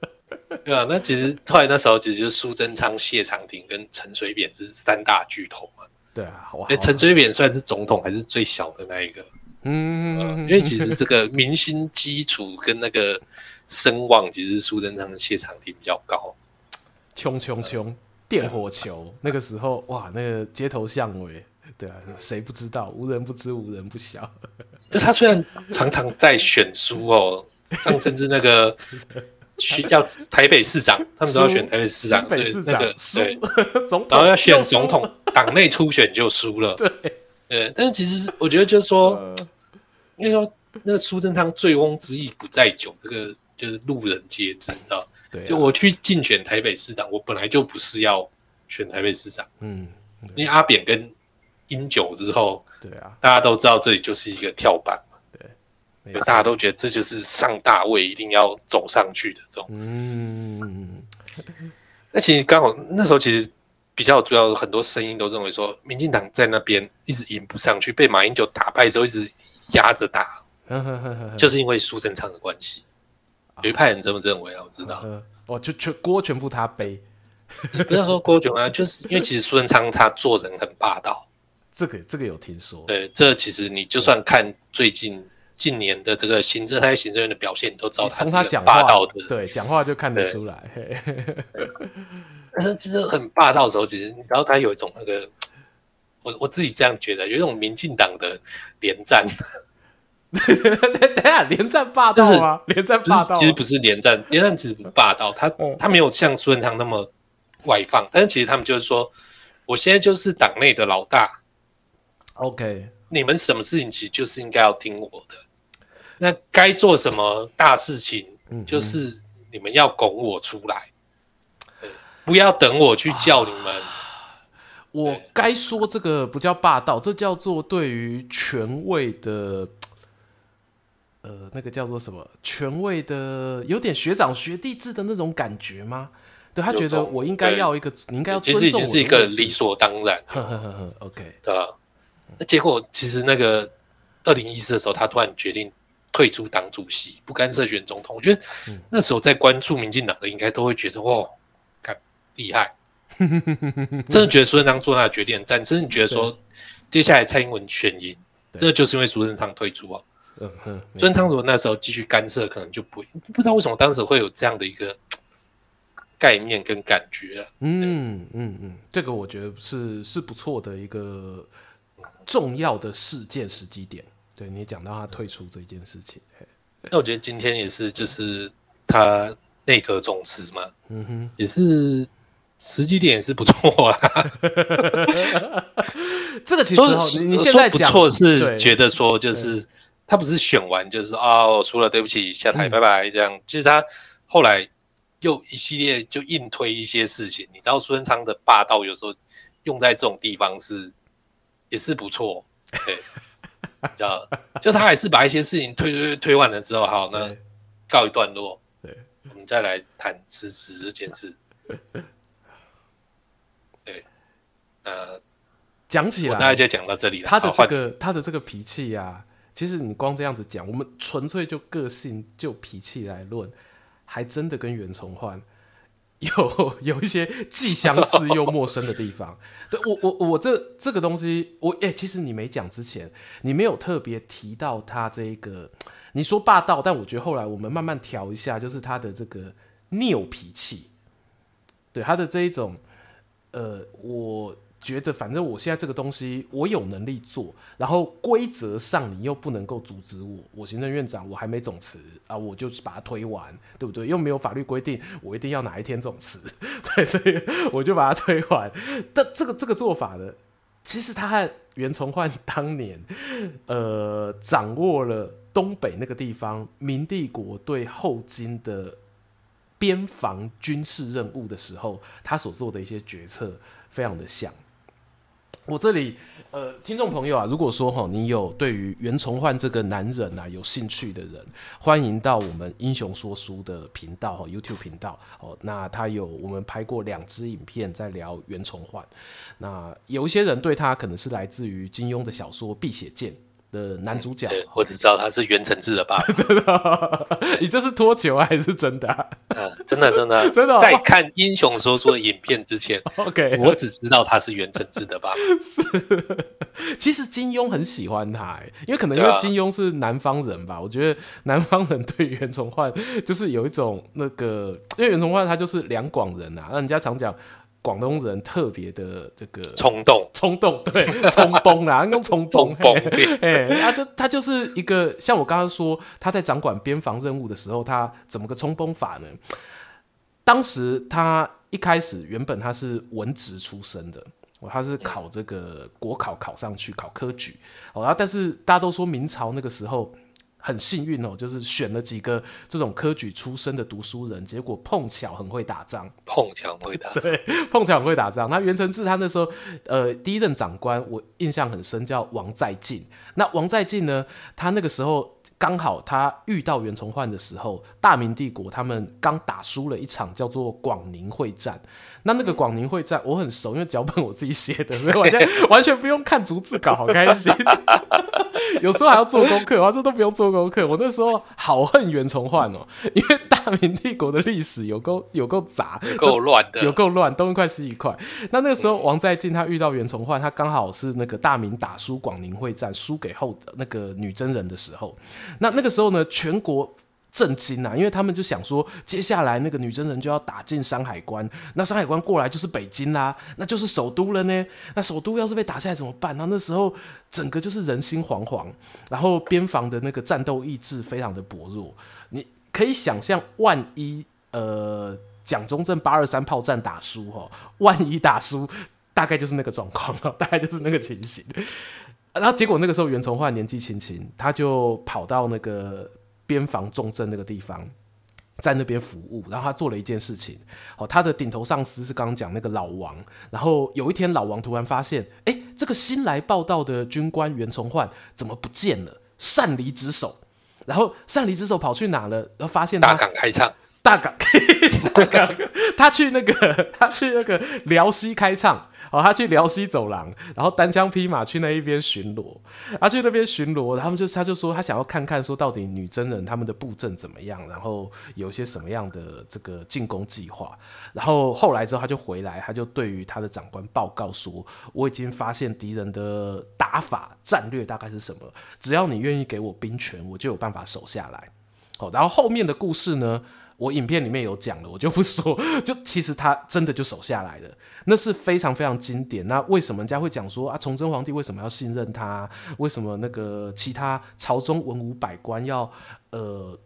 对啊，那其实后来那时候其实就是苏贞昌、谢长廷跟陈水扁这是三大巨头嘛。对啊，哎，陈水扁算是总统还是最小的那一个？嗯，因为其实这个民心基础跟那个。声望其实苏贞昌的谢长廷比较高，冲冲冲，电火球 那个时候哇，那个街头巷尾，对啊，谁不知道？无人不知，无人不晓。就他虽然常常在选书哦，像甚至那个需要台北市长，他们都要选台北市长，北市长对，然后要选总统，党内初选就输了。对，对，但是其实我觉得就是说，因为说那个苏贞昌醉翁之意不在酒，这个。就是路人皆知，知道？对、啊，就我去竞选台北市长，我本来就不是要选台北市长。嗯，因为阿扁跟英九之后，对啊，大家都知道这里就是一个跳板嘛。对，大家都觉得这就是上大位一定要走上去的这种。嗯，那其实刚好那时候其实比较主要，很多声音都认为说，民进党在那边一直赢不上去，被马英九打败之后一直压着打，就是因为苏贞昌的关系。有一派人这么认为啊，我知道。哦、呃，就全锅全部他背，不要说锅全啊，就是因为其实苏贞昌他做人很霸道。这个这个有听说。对，这个、其实你就算看最近近年的这个行政，他在行政院的表现，你都知道他是很霸道的。对，讲话就看得出来。但是其实很霸道的时候，其实你知道他有一种那个，我我自己这样觉得，有一种民进党的连战。等等下，连战霸道吗？连战霸道，其实不是连战，连战其实不霸道，他他没有像苏贞昌那么外放，但是其实他们就是说，我现在就是党内的老大，OK，你们什么事情其实就是应该要听我的，那该做什么大事情，就是你们要拱我出来，不要等我去叫你们。我该说这个不叫霸道，这叫做对于权位的。呃，那个叫做什么权威的，有点学长学弟制的那种感觉吗？对，他觉得我应该要一个，你应该要尊重我。其实已经是一个理所当然。呵呵呵呵，OK，对吧？那结果其实那个二零一四的时候，他突然决定退出党主席，不干涉选总统。我觉得那时候在关注民进党的，应该都会觉得哦，看厉害，真的觉得苏贞昌做那个决定，真的觉得说接下来蔡英文选赢，这就是因为苏贞昌退出啊。嗯哼，孙昌如果那时候继续干涉，可能就不会不知道为什么当时会有这样的一个概念跟感觉。嗯嗯嗯，这个我觉得是是不错的一个重要的事件时机点。对，你讲到他退出这件事情，那我觉得今天也是，就是他内阁总辞嘛，嗯哼，也是时机点也是不错啊。这个其实哦，你你现在讲不错，是觉得说就是他不是选完就是哦，输了对不起下台拜拜这样。其实他后来又一系列就硬推一些事情，你知道苏贞昌的霸道有时候用在这种地方是也是不错，对。你知道，就他还是把一些事情推推推完了之后，好，那告一段落，对，我们再来谈辞职这件事。对，呃，讲起来，大概就讲到这里了。他的这个他的这个脾气啊，其实你光这样子讲，我们纯粹就个性就脾气来论，还真的跟袁崇焕。有有一些既相似又陌生的地方，对，我我我这这个东西，我哎、欸，其实你没讲之前，你没有特别提到他这个，你说霸道，但我觉得后来我们慢慢调一下，就是他的这个拗脾气，对他的这一种，呃，我。觉得反正我现在这个东西我有能力做，然后规则上你又不能够阻止我，我行政院长我还没总辞啊，我就把它推完，对不对？又没有法律规定我一定要哪一天总辞，对，所以我就把它推完。但这个这个做法呢，其实他和袁崇焕当年呃掌握了东北那个地方明帝国对后金的边防军事任务的时候，他所做的一些决策非常的像。我这里，呃，听众朋友啊，如果说哈，你有对于袁崇焕这个男人啊有兴趣的人，欢迎到我们英雄说书的频道哈，YouTube 频道哦。那他有我们拍过两支影片在聊袁崇焕，那有一些人对他可能是来自于金庸的小说《碧血剑》的男主角，对，我只知道他是袁承志的爸爸。真的、哦？你这是脱球还是真的、啊？嗯，真的，真的，真的。在看英雄说书的影片之前，OK，我只知道他是袁承志的爸爸。是，其实金庸很喜欢他，哎，因为可能因为金庸是南方人吧。啊、我觉得南方人对袁崇焕就是有一种那个，因为袁崇焕他就是两广人啊，那人家常讲。广东人特别的这个冲动，冲动，对，冲崩啦，用冲崩，哎，他就他就是一个像我刚刚说，他在掌管边防任务的时候，他怎么个冲崩法呢？当时他一开始原本他是文职出身的，他是考这个国考考上去，考科举，然后但是大家都说明朝那个时候。很幸运哦，就是选了几个这种科举出身的读书人，结果碰巧很会打仗，碰巧会打仗，对，碰巧很会打仗。那袁承志他那时候，呃，第一任长官我印象很深，叫王在晋。那王在晋呢，他那个时候刚好他遇到袁崇焕的时候，大明帝国他们刚打输了一场叫做广宁会战。那那个广宁会战我很熟，因为脚本我自己写的，所以我现在完全不用看逐字稿，好开心。有时候还要做功课，我这都不用做功课。我那时候好恨袁崇焕哦，因为大明帝国的历史有够 有够杂，够乱的，有够乱，东一块西一块。那那个时候王在晋他遇到袁崇焕，他刚好是那个大明打输广宁会战，输给后那个女真人的时候。那那个时候呢，全国。震惊啊！因为他们就想说，接下来那个女真人就要打进山海关，那山海关过来就是北京啦，那就是首都了呢。那首都要是被打下来怎么办？然后那时候整个就是人心惶惶，然后边防的那个战斗意志非常的薄弱。你可以想象，万一呃蒋中正八二三炮战打输哈，万一打输，大概就是那个状况，大概就是那个情形。然后结果那个时候袁崇焕年纪轻轻，他就跑到那个。边防重镇那个地方，在那边服务，然后他做了一件事情。哦，他的顶头上司是刚刚讲那个老王。然后有一天，老王突然发现，哎，这个新来报道的军官袁崇焕怎么不见了？擅离职守。然后上离之手跑去哪了？然后发现大港开唱，大港，大港，他去那个，他去那个辽西开唱。哦，他去辽西走廊，然后单枪匹马去那一边巡逻。他去那边巡逻，他们就他就说他想要看看说到底女真人他们的布阵怎么样，然后有一些什么样的这个进攻计划。然后后来之后他就回来，他就对于他的长官报告说：“我已经发现敌人的打法战略大概是什么，只要你愿意给我兵权，我就有办法守下来。”哦，然后后面的故事呢？我影片里面有讲了，我就不说。就其实他真的就守下来了，那是非常非常经典。那为什么人家会讲说啊，崇祯皇帝为什么要信任他？为什么那个其他朝中文武百官要呃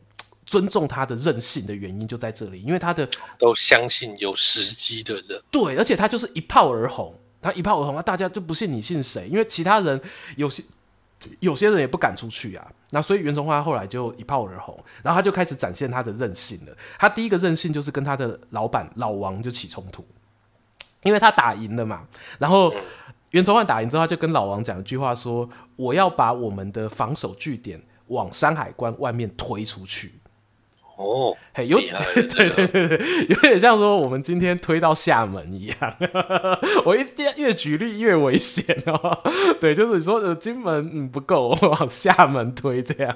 尊重他的任性的原因就在这里，因为他的都相信有时机的人。对，而且他就是一炮而红，他一炮而红啊，大家就不信你信谁？因为其他人有些。有些人也不敢出去啊，那所以袁崇焕后来就一炮而红，然后他就开始展现他的任性了。他第一个任性就是跟他的老板老王就起冲突，因为他打赢了嘛。然后袁崇焕打赢之后，他就跟老王讲一句话说：“我要把我们的防守据点往山海关外面推出去。”哦，嘿，有对对对对，有点像说我们今天推到厦门一样。我一越举例越危险哦。对，就是说呃，金门嗯不够，我 往厦门推这样。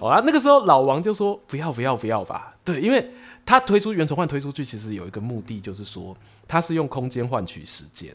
好啊，那个时候老王就说不要不要不要吧。对，因为他推出袁崇焕推出去，其实有一个目的，就是说他是用空间换取时间。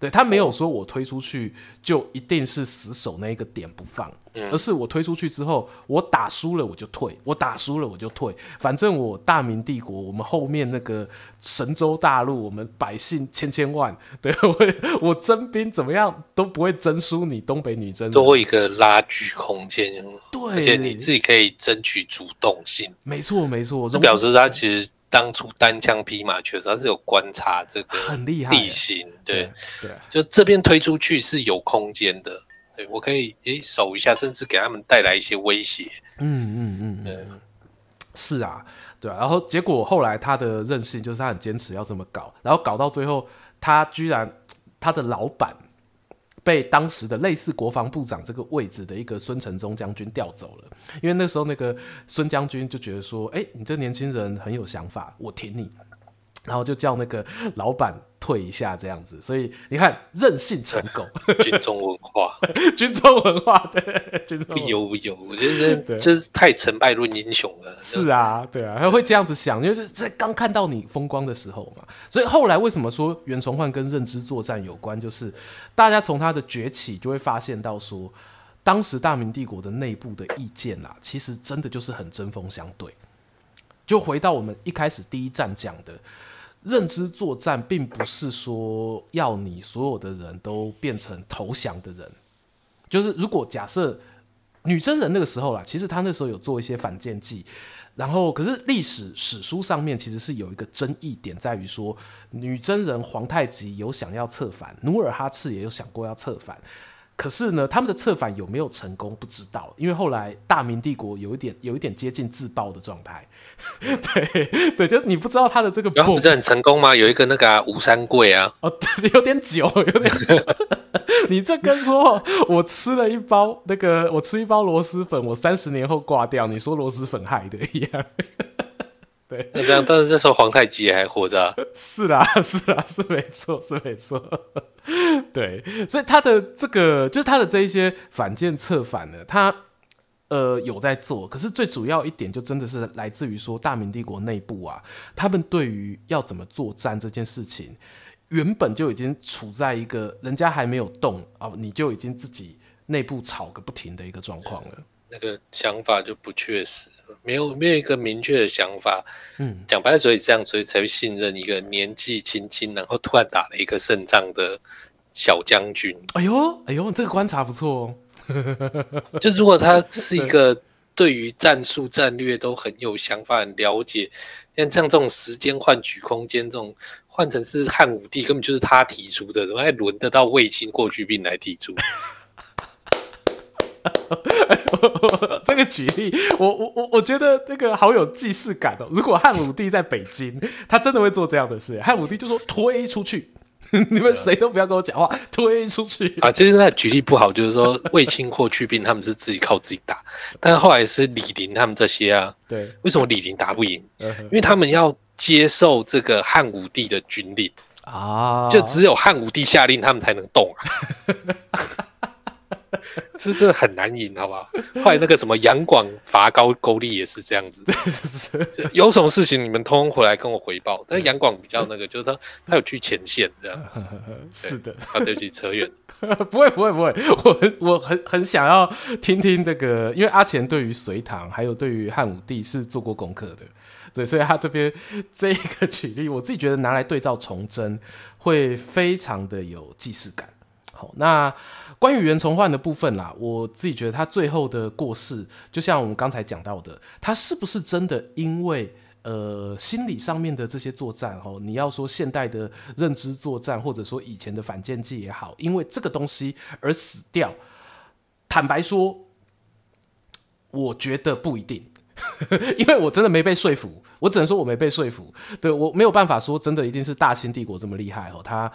对，他没有说我推出去就一定是死守那一个点不放，而是我推出去之后，我打输了我就退，我打输了我就退，反正我大明帝国，我们后面那个神州大陆，我们百姓千千万，对，我我征兵怎么样都不会征输你东北女真，多一个拉锯空间，对，而且你自己可以争取主动性，没错没错，这表示他其实。当初单枪匹马确实他是有观察这个很厉害地形，对对，就这边推出去是有空间的，对我可以诶守一下，甚至给他们带来一些威胁。嗯嗯嗯，对，是啊，对啊。然后结果后来他的任性就是他很坚持要这么搞，然后搞到最后，他居然他的老板。被当时的类似国防部长这个位置的一个孙承宗将军调走了，因为那时候那个孙将军就觉得说，哎，你这年轻人很有想法，我挺你，然后就叫那个老板。退一下这样子，所以你看任性成功，军中文化，军中文化 对，军中有有，我觉得 这是太成败论英雄了。是啊，对啊，他会这样子想，就是在刚看到你风光的时候嘛。所以后来为什么说袁崇焕跟认知作战有关？就是大家从他的崛起就会发现到说，当时大明帝国的内部的意见啊，其实真的就是很针锋相对。就回到我们一开始第一站讲的。认知作战并不是说要你所有的人都变成投降的人，就是如果假设女真人那个时候啦，其实他那时候有做一些反间计，然后可是历史史书上面其实是有一个争议点在于说，女真人皇太极有想要策反，努尔哈赤也有想过要策反。可是呢，他们的策反有没有成功不知道，因为后来大明帝国有一点有一点接近自爆的状态，对对，就你不知道他的这个不，不是很成功吗？有一个那个、啊、吴三桂啊，哦，有点久，有点久，你这跟说我吃了一包那个，我吃一包螺蛳粉，我三十年后挂掉，你说螺蛳粉害的一样。对，那这样，但是这时候皇太极还活着、啊，是啦，是啦，是没错，是没错。对，所以他的这个，就是他的这一些反间策反呢，他呃有在做，可是最主要一点，就真的是来自于说大明帝国内部啊，他们对于要怎么作战这件事情，原本就已经处在一个人家还没有动啊，你就已经自己内部吵个不停的一个状况了，那个想法就不确实。没有没有一个明确的想法，嗯，讲白了，所以这样，所以才会信任一个年纪轻轻，然后突然打了一个胜仗的小将军。哎呦，哎呦，这个观察不错哦。就如果他是一个对于战术战略都很有想法、很了解，像像这种时间换取空间这种，换成是汉武帝，根本就是他提出的，怎么还轮得到卫青霍去病来提出？这个举例，我我我我觉得那个好有既视感哦。如果汉武帝在北京，他真的会做这样的事。汉武帝就说推出去，你们谁都不要跟我讲话，推出去啊。其实他举例不好，就是说卫青、霍去病他们是自己靠自己打，但是后来是李陵他们这些啊，对，为什么李陵打不赢？因为他们要接受这个汉武帝的军令啊，就只有汉武帝下令，他们才能动啊。这这很难赢，好不好？后来那个什么杨广伐高句丽也是这样子，有什么事情你们通通回来跟我回报。但杨广比较那个，就是他他有去前线这样。是的，啊，对不起，扯远。不会不会不会，我很我很很想要听听这个，因为阿钱对于隋唐还有对于汉武帝是做过功课的，对，所以他这边这一个举例，我自己觉得拿来对照崇祯，会非常的有既视感。好，那关于袁崇焕的部分啦，我自己觉得他最后的过世，就像我们刚才讲到的，他是不是真的因为呃心理上面的这些作战？哦，你要说现代的认知作战，或者说以前的反间计也好，因为这个东西而死掉？坦白说，我觉得不一定，因为我真的没被说服，我只能说我没被说服，对，我没有办法说真的一定是大清帝国这么厉害哦，他。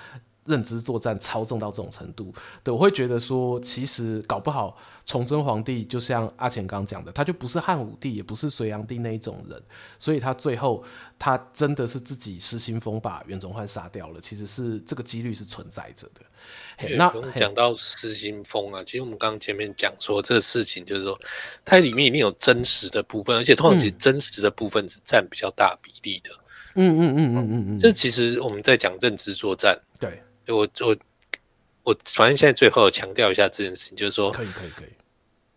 认知作战操纵到这种程度，对，我会觉得说，其实搞不好崇祯皇帝就像阿钱刚讲的，他就不是汉武帝，也不是隋炀帝那一种人，所以他最后他真的是自己失心疯把袁崇焕杀掉了。其实是这个几率是存在着的。对那讲到失心疯啊，其实我们刚刚前面讲说这个事情，就是说它里面一定有真实的部分，而且通常其实真实的部分是占比较大比例的。嗯嗯嗯嗯嗯嗯，这其实我们在讲认知作战，对。我我我，反正现在最后强调一下这件事情，就是说，可以可以可以。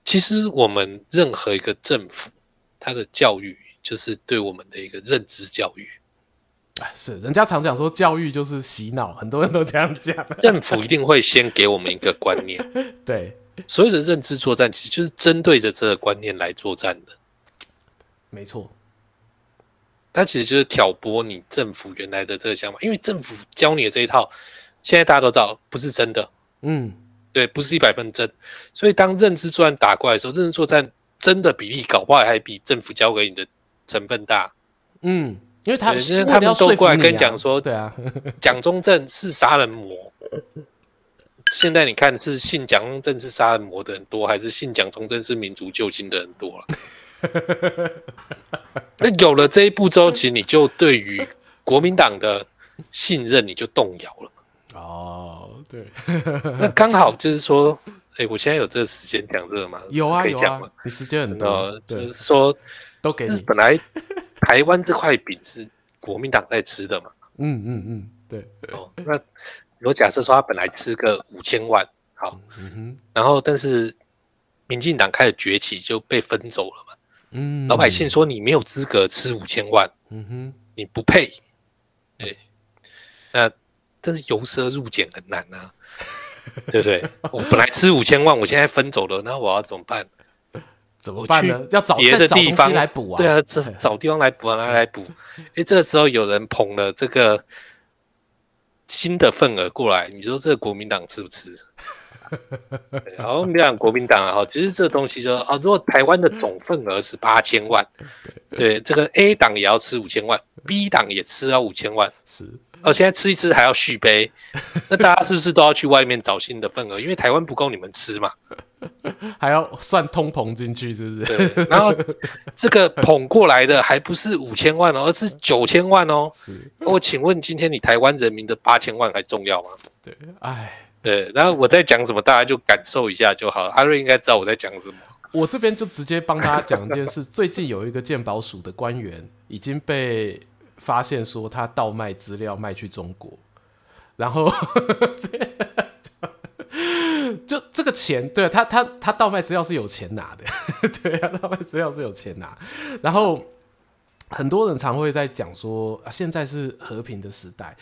其实我们任何一个政府，它的教育就是对我们的一个认知教育。哎，是，人家常讲说教育就是洗脑，很多人都这样讲。政府一定会先给我们一个观念，对，所有的认知作战其实就是针对着这个观念来作战的。没错，它其实就是挑拨你政府原来的这个想法，因为政府教你的这一套。现在大家都知道不是真的，嗯，对，不是一百分真，所以当认知作战打过来的时候，认知作战真的比例搞不好还比政府交给你的成分大，嗯，因为他们现在他们都过来跟你讲说，对啊，蒋中正是杀人魔。现在你看是信蒋中正是杀人魔的人多，还是信蒋中正是民族救星的人多了？那有了这一步之后，其实你就对于国民党的信任你就动摇了。哦，对，那刚好就是说，哎、欸，我现在有这个时间讲这个吗？有啊，可以讲吗？你时间很多，就是说都给你。本来台湾这块饼是国民党在吃的嘛？嗯嗯嗯，对。哦，那我假设说他本来吃个五千万，好，嗯哼，然后但是民进党开始崛起就被分走了嘛？嗯，老百姓说你没有资格吃五千万，嗯哼，你不配，哎、欸，那。但是由奢入俭很难啊，对不对？我本来吃五千万，我现在分走了，那我要怎么办？怎么办呢？要找别的地方来补啊？对啊，找 找地方来补啊，来来补。哎，这个时候有人捧了这个新的份额过来，你说这个国民党吃不吃？然后我们讲国民党啊，哈，其实这个东西就啊，如果台湾的总份额是八千万，对，这个 A 党也要吃五千万，B 党也吃要五千万，是。哦，现在吃一吃还要续杯，那大家是不是都要去外面找新的份额？因为台湾不够你们吃嘛，还要算通膨进去，是不是？对。然后这个捧过来的还不是五千万哦，而是九千万哦。是。我请问，今天你台湾人民的八千万还重要吗？对，哎，对。然后我在讲什么，大家就感受一下就好了。阿瑞应该知道我在讲什么。我这边就直接帮大家讲一件事：最近有一个鉴宝署的官员已经被。发现说他倒卖资料卖去中国，然后 就这个钱，对他他他倒卖资料是有钱拿的，对啊，倒卖资料是有钱拿。然后很多人常会在讲说，现在是和平的时代，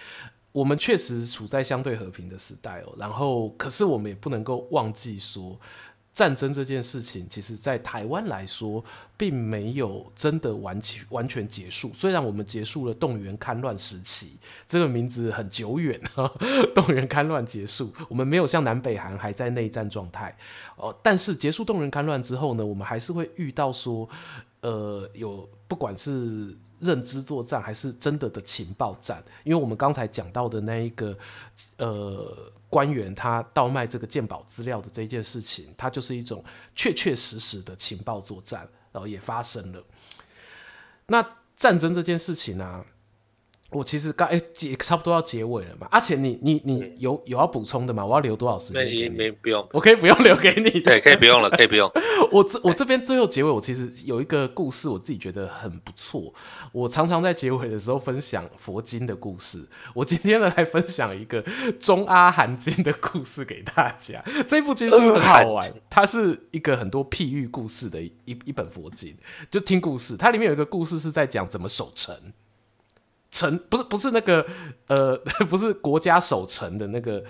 我们确实处在相对和平的时代哦。然后，可是我们也不能够忘记说。战争这件事情，其实，在台湾来说，并没有真的完全完全结束。虽然我们结束了动员戡乱时期，这个名字很久远啊，动员戡乱结束，我们没有像南北韩还在内战状态哦。但是结束动员戡乱之后呢，我们还是会遇到说，呃，有不管是认知作战，还是真的的情报战，因为我们刚才讲到的那一个，呃。官员他倒卖这个鉴宝资料的这件事情，它就是一种确确实实的情报作战，然后也发生了。那战争这件事情呢、我其实刚哎，结差不多要结尾了嘛。而且，你你你有有要补充的吗？我要留多少时间？没没不用，我可以不用留给你。对，可以不用了，可以不用。我这我这边最后结尾，我其实有一个故事，我自己觉得很不错。我常常在结尾的时候分享佛经的故事。我今天呢来分享一个中阿含经的故事给大家。这部经书很好玩，它是一个很多譬喻故事的一一本佛经，就听故事。它里面有一个故事是在讲怎么守城。城不是不是那个呃 不是国家守城的那个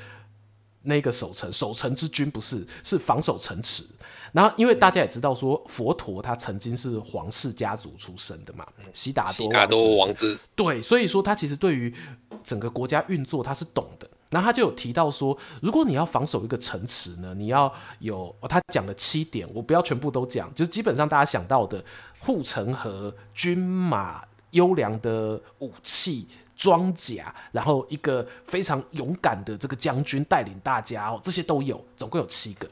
那个守城守城之君不是，是防守城池。然后因为大家也知道说佛陀他曾经是皇室家族出身的嘛，悉达多王子，多王子对，所以说他其实对于整个国家运作他是懂的。然后他就有提到说，如果你要防守一个城池呢，你要有、哦、他讲了七点，我不要全部都讲，就是基本上大家想到的护城河、军马。优良的武器装甲，然后一个非常勇敢的这个将军带领大家哦，这些都有，总共有七个。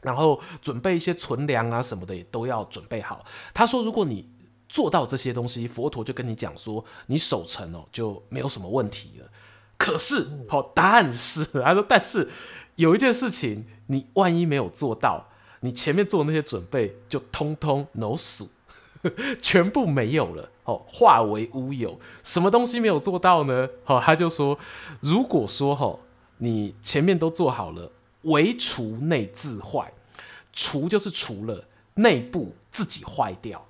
然后准备一些存粮啊什么的也都要准备好。他说，如果你做到这些东西，佛陀就跟你讲说，你守城哦就没有什么问题了。可是，好，但是他说，但是有一件事情，你万一没有做到，你前面做的那些准备就通通 no 死。全部没有了，哦，化为乌有。什么东西没有做到呢？好，他就说，如果说哦，你前面都做好了，唯除内自坏，除就是除了内部自己坏掉。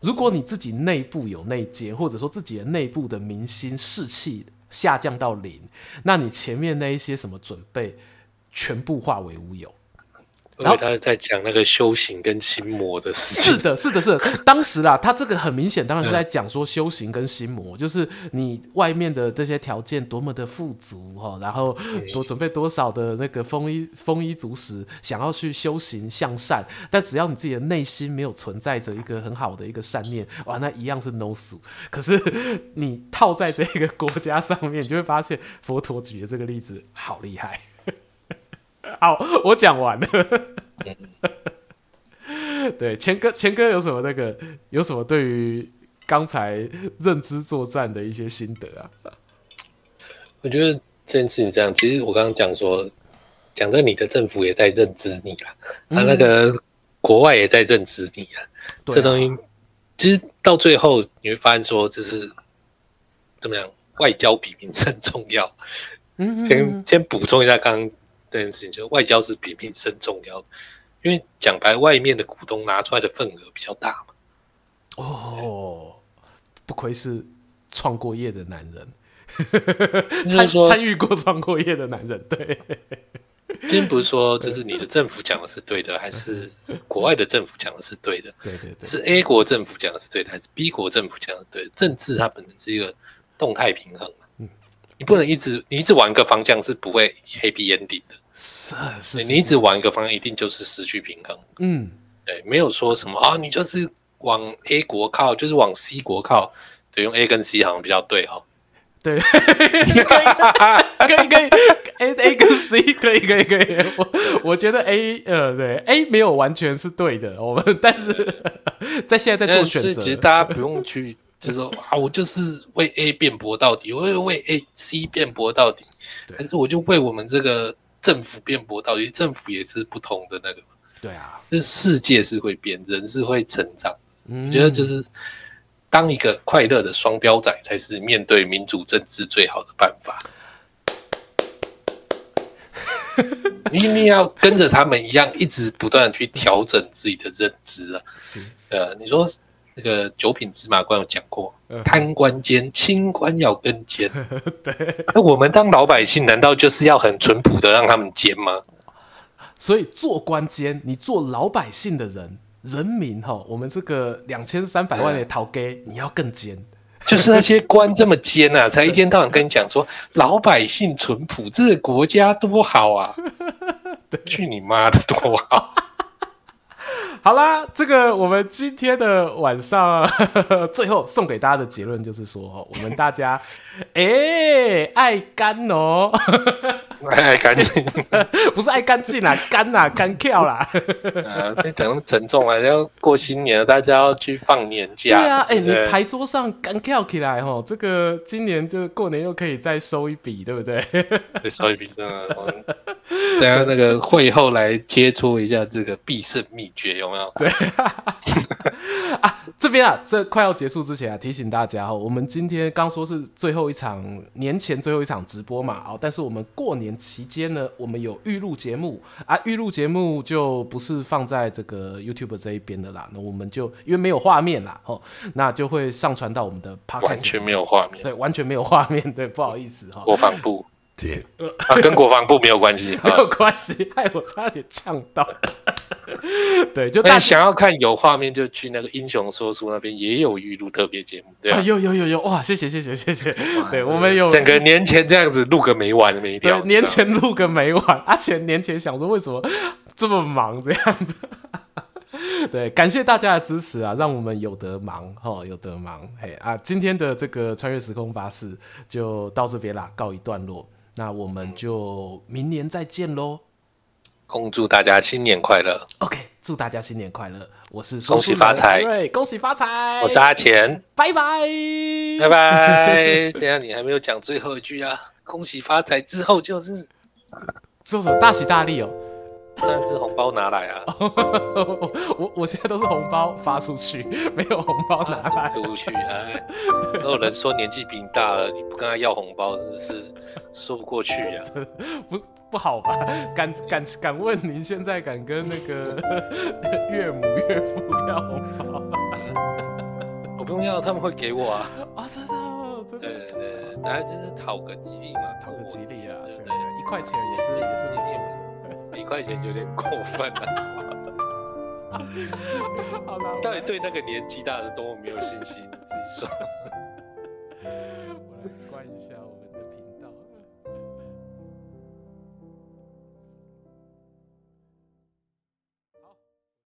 如果你自己内部有内奸，或者说自己的内部的民心士气下降到零，那你前面那一些什么准备，全部化为乌有。然后他在讲那个修行跟心魔的事。是的，是的，是的。当时啦，他这个很明显，当然是在讲说修行跟心魔，嗯、就是你外面的这些条件多么的富足哈，然后多准备多少的那个丰衣丰衣足食，想要去修行向善，但只要你自己的内心没有存在着一个很好的一个善念，哇，那一样是 no 数。可是你套在这个国家上面，你就会发现佛陀举的这个例子好厉害。好，我讲完了。对，钱哥，钱哥有什么那个，有什么对于刚才认知作战的一些心得啊？我觉得这件事情这样，其实我刚刚讲说，讲的你的政府也在认知你啊，他、嗯、那个国外也在认知你啊。嗯、这东西其实到最后你会发现说，就是怎么样，外交比民生重要。嗯，先先补充一下刚刚。这件事情就外交是比民生重要，因为讲白，外面的股东拿出来的份额比较大嘛。哦，不愧是创过业的男人，参参与过创过业的男人。对，今天不是说这是你的政府讲的是对的，还是国外的政府讲的是对的？对对对，是 A 国政府讲的是对的，还是 B 国政府讲的对的？政治它本身是一个动态平衡。你不能一直你一直往一个方向是不会 happy ending 的，是是，你一直往一个方向一定就是失去平衡。嗯，对，没有说什么啊，你就是往 A 国靠，就是往 C 国靠，对，用 A 跟 C 好像比较对哈。对，可以可以可以，A A 跟 C 可以可以可以，我我觉得 A 呃对 A 没有完全是对的，我们但是 在现在在做选择，其实大家不用去。就是说啊，我就是为 A 辩驳到底，我会为 A、C 辩驳到底，还是我就为我们这个政府辩驳到底？政府也是不同的那个，对啊，就是世界是会变，人是会成长。嗯，我觉得就是当一个快乐的双标仔，才是面对民主政治最好的办法。你一定要跟着他们一样，一直不断的去调整自己的认知啊。是，呃，你说。那个九品芝麻官有讲过，贪官奸，清官要更奸。对，那我们当老百姓，难道就是要很淳朴的让他们奸吗？所以做官奸，你做老百姓的人，人民哈，我们这个两千三百万的陶给，你要更奸。就是那些官这么奸啊，才一天到晚跟你讲说老百姓淳朴，这个国家多好啊！去你妈的多好！好啦，这个我们今天的晚上 最后送给大家的结论就是说，我们大家 哎爱干哦。爱干净，不是爱干净 啦，干啦，干跳啦。呃，讲那么沉重啊，要过新年了，大家要去放年假。对啊，哎、欸，你牌桌上干跳起来吼，这个今年就过年又可以再收一笔，对不对？再收一笔，真的。等下那个会后来切磋一下这个必胜秘诀，有没有？对。啊，这边啊，这快要结束之前啊，提醒大家哦，我们今天刚说是最后一场年前最后一场直播嘛，哦，但是我们过年期间呢，我们有预录节目啊，预录节目就不是放在这个 YouTube 这一边的啦，那我们就因为没有画面啦，哦，那就会上传到我们的 Podcast，完全没有画面，对，完全没有画面，对，不好意思哈，国防部。啊，跟国防部没有关系，没有关系，害我差点呛到。对，就大家想要看有画面，就去那个英雄说书那边也有预录特别节目，对啊，有有有有，哇，谢谢谢谢谢谢，对我们有整个年前这样子录个没完没掉，年前录个没完，而且年前想说为什么这么忙这样子，对，感谢大家的支持啊，让我们有得忙哈，有得忙，嘿啊，今天的这个穿越时空巴士就到这边啦，告一段落。那我们就明年再见喽！恭祝大家新年快乐。OK，祝大家新年快乐！我是恭喜发财，对，恭喜发财！我是阿钱，拜拜，拜拜。等下你还没有讲最后一句啊！恭喜发财之后就是做什么大喜大利哦。三只红包拿来啊！我我现在都是红包发出去，没有红包拿来出去。哎，都有人说年纪比你大了，你不跟他要红包，真的是说不过去呀、啊。不不好吧？敢敢敢问您现在敢跟那个岳母岳父要红包？我不用要，他们会给我啊！啊，真的，真的。对对对，大家就是讨个吉利嘛，讨个吉利啊！对对，对，一块钱也是也是不错。一块钱有点过分了，好了，到底对那个年纪大的多么没有信心？自己说，我来关一下。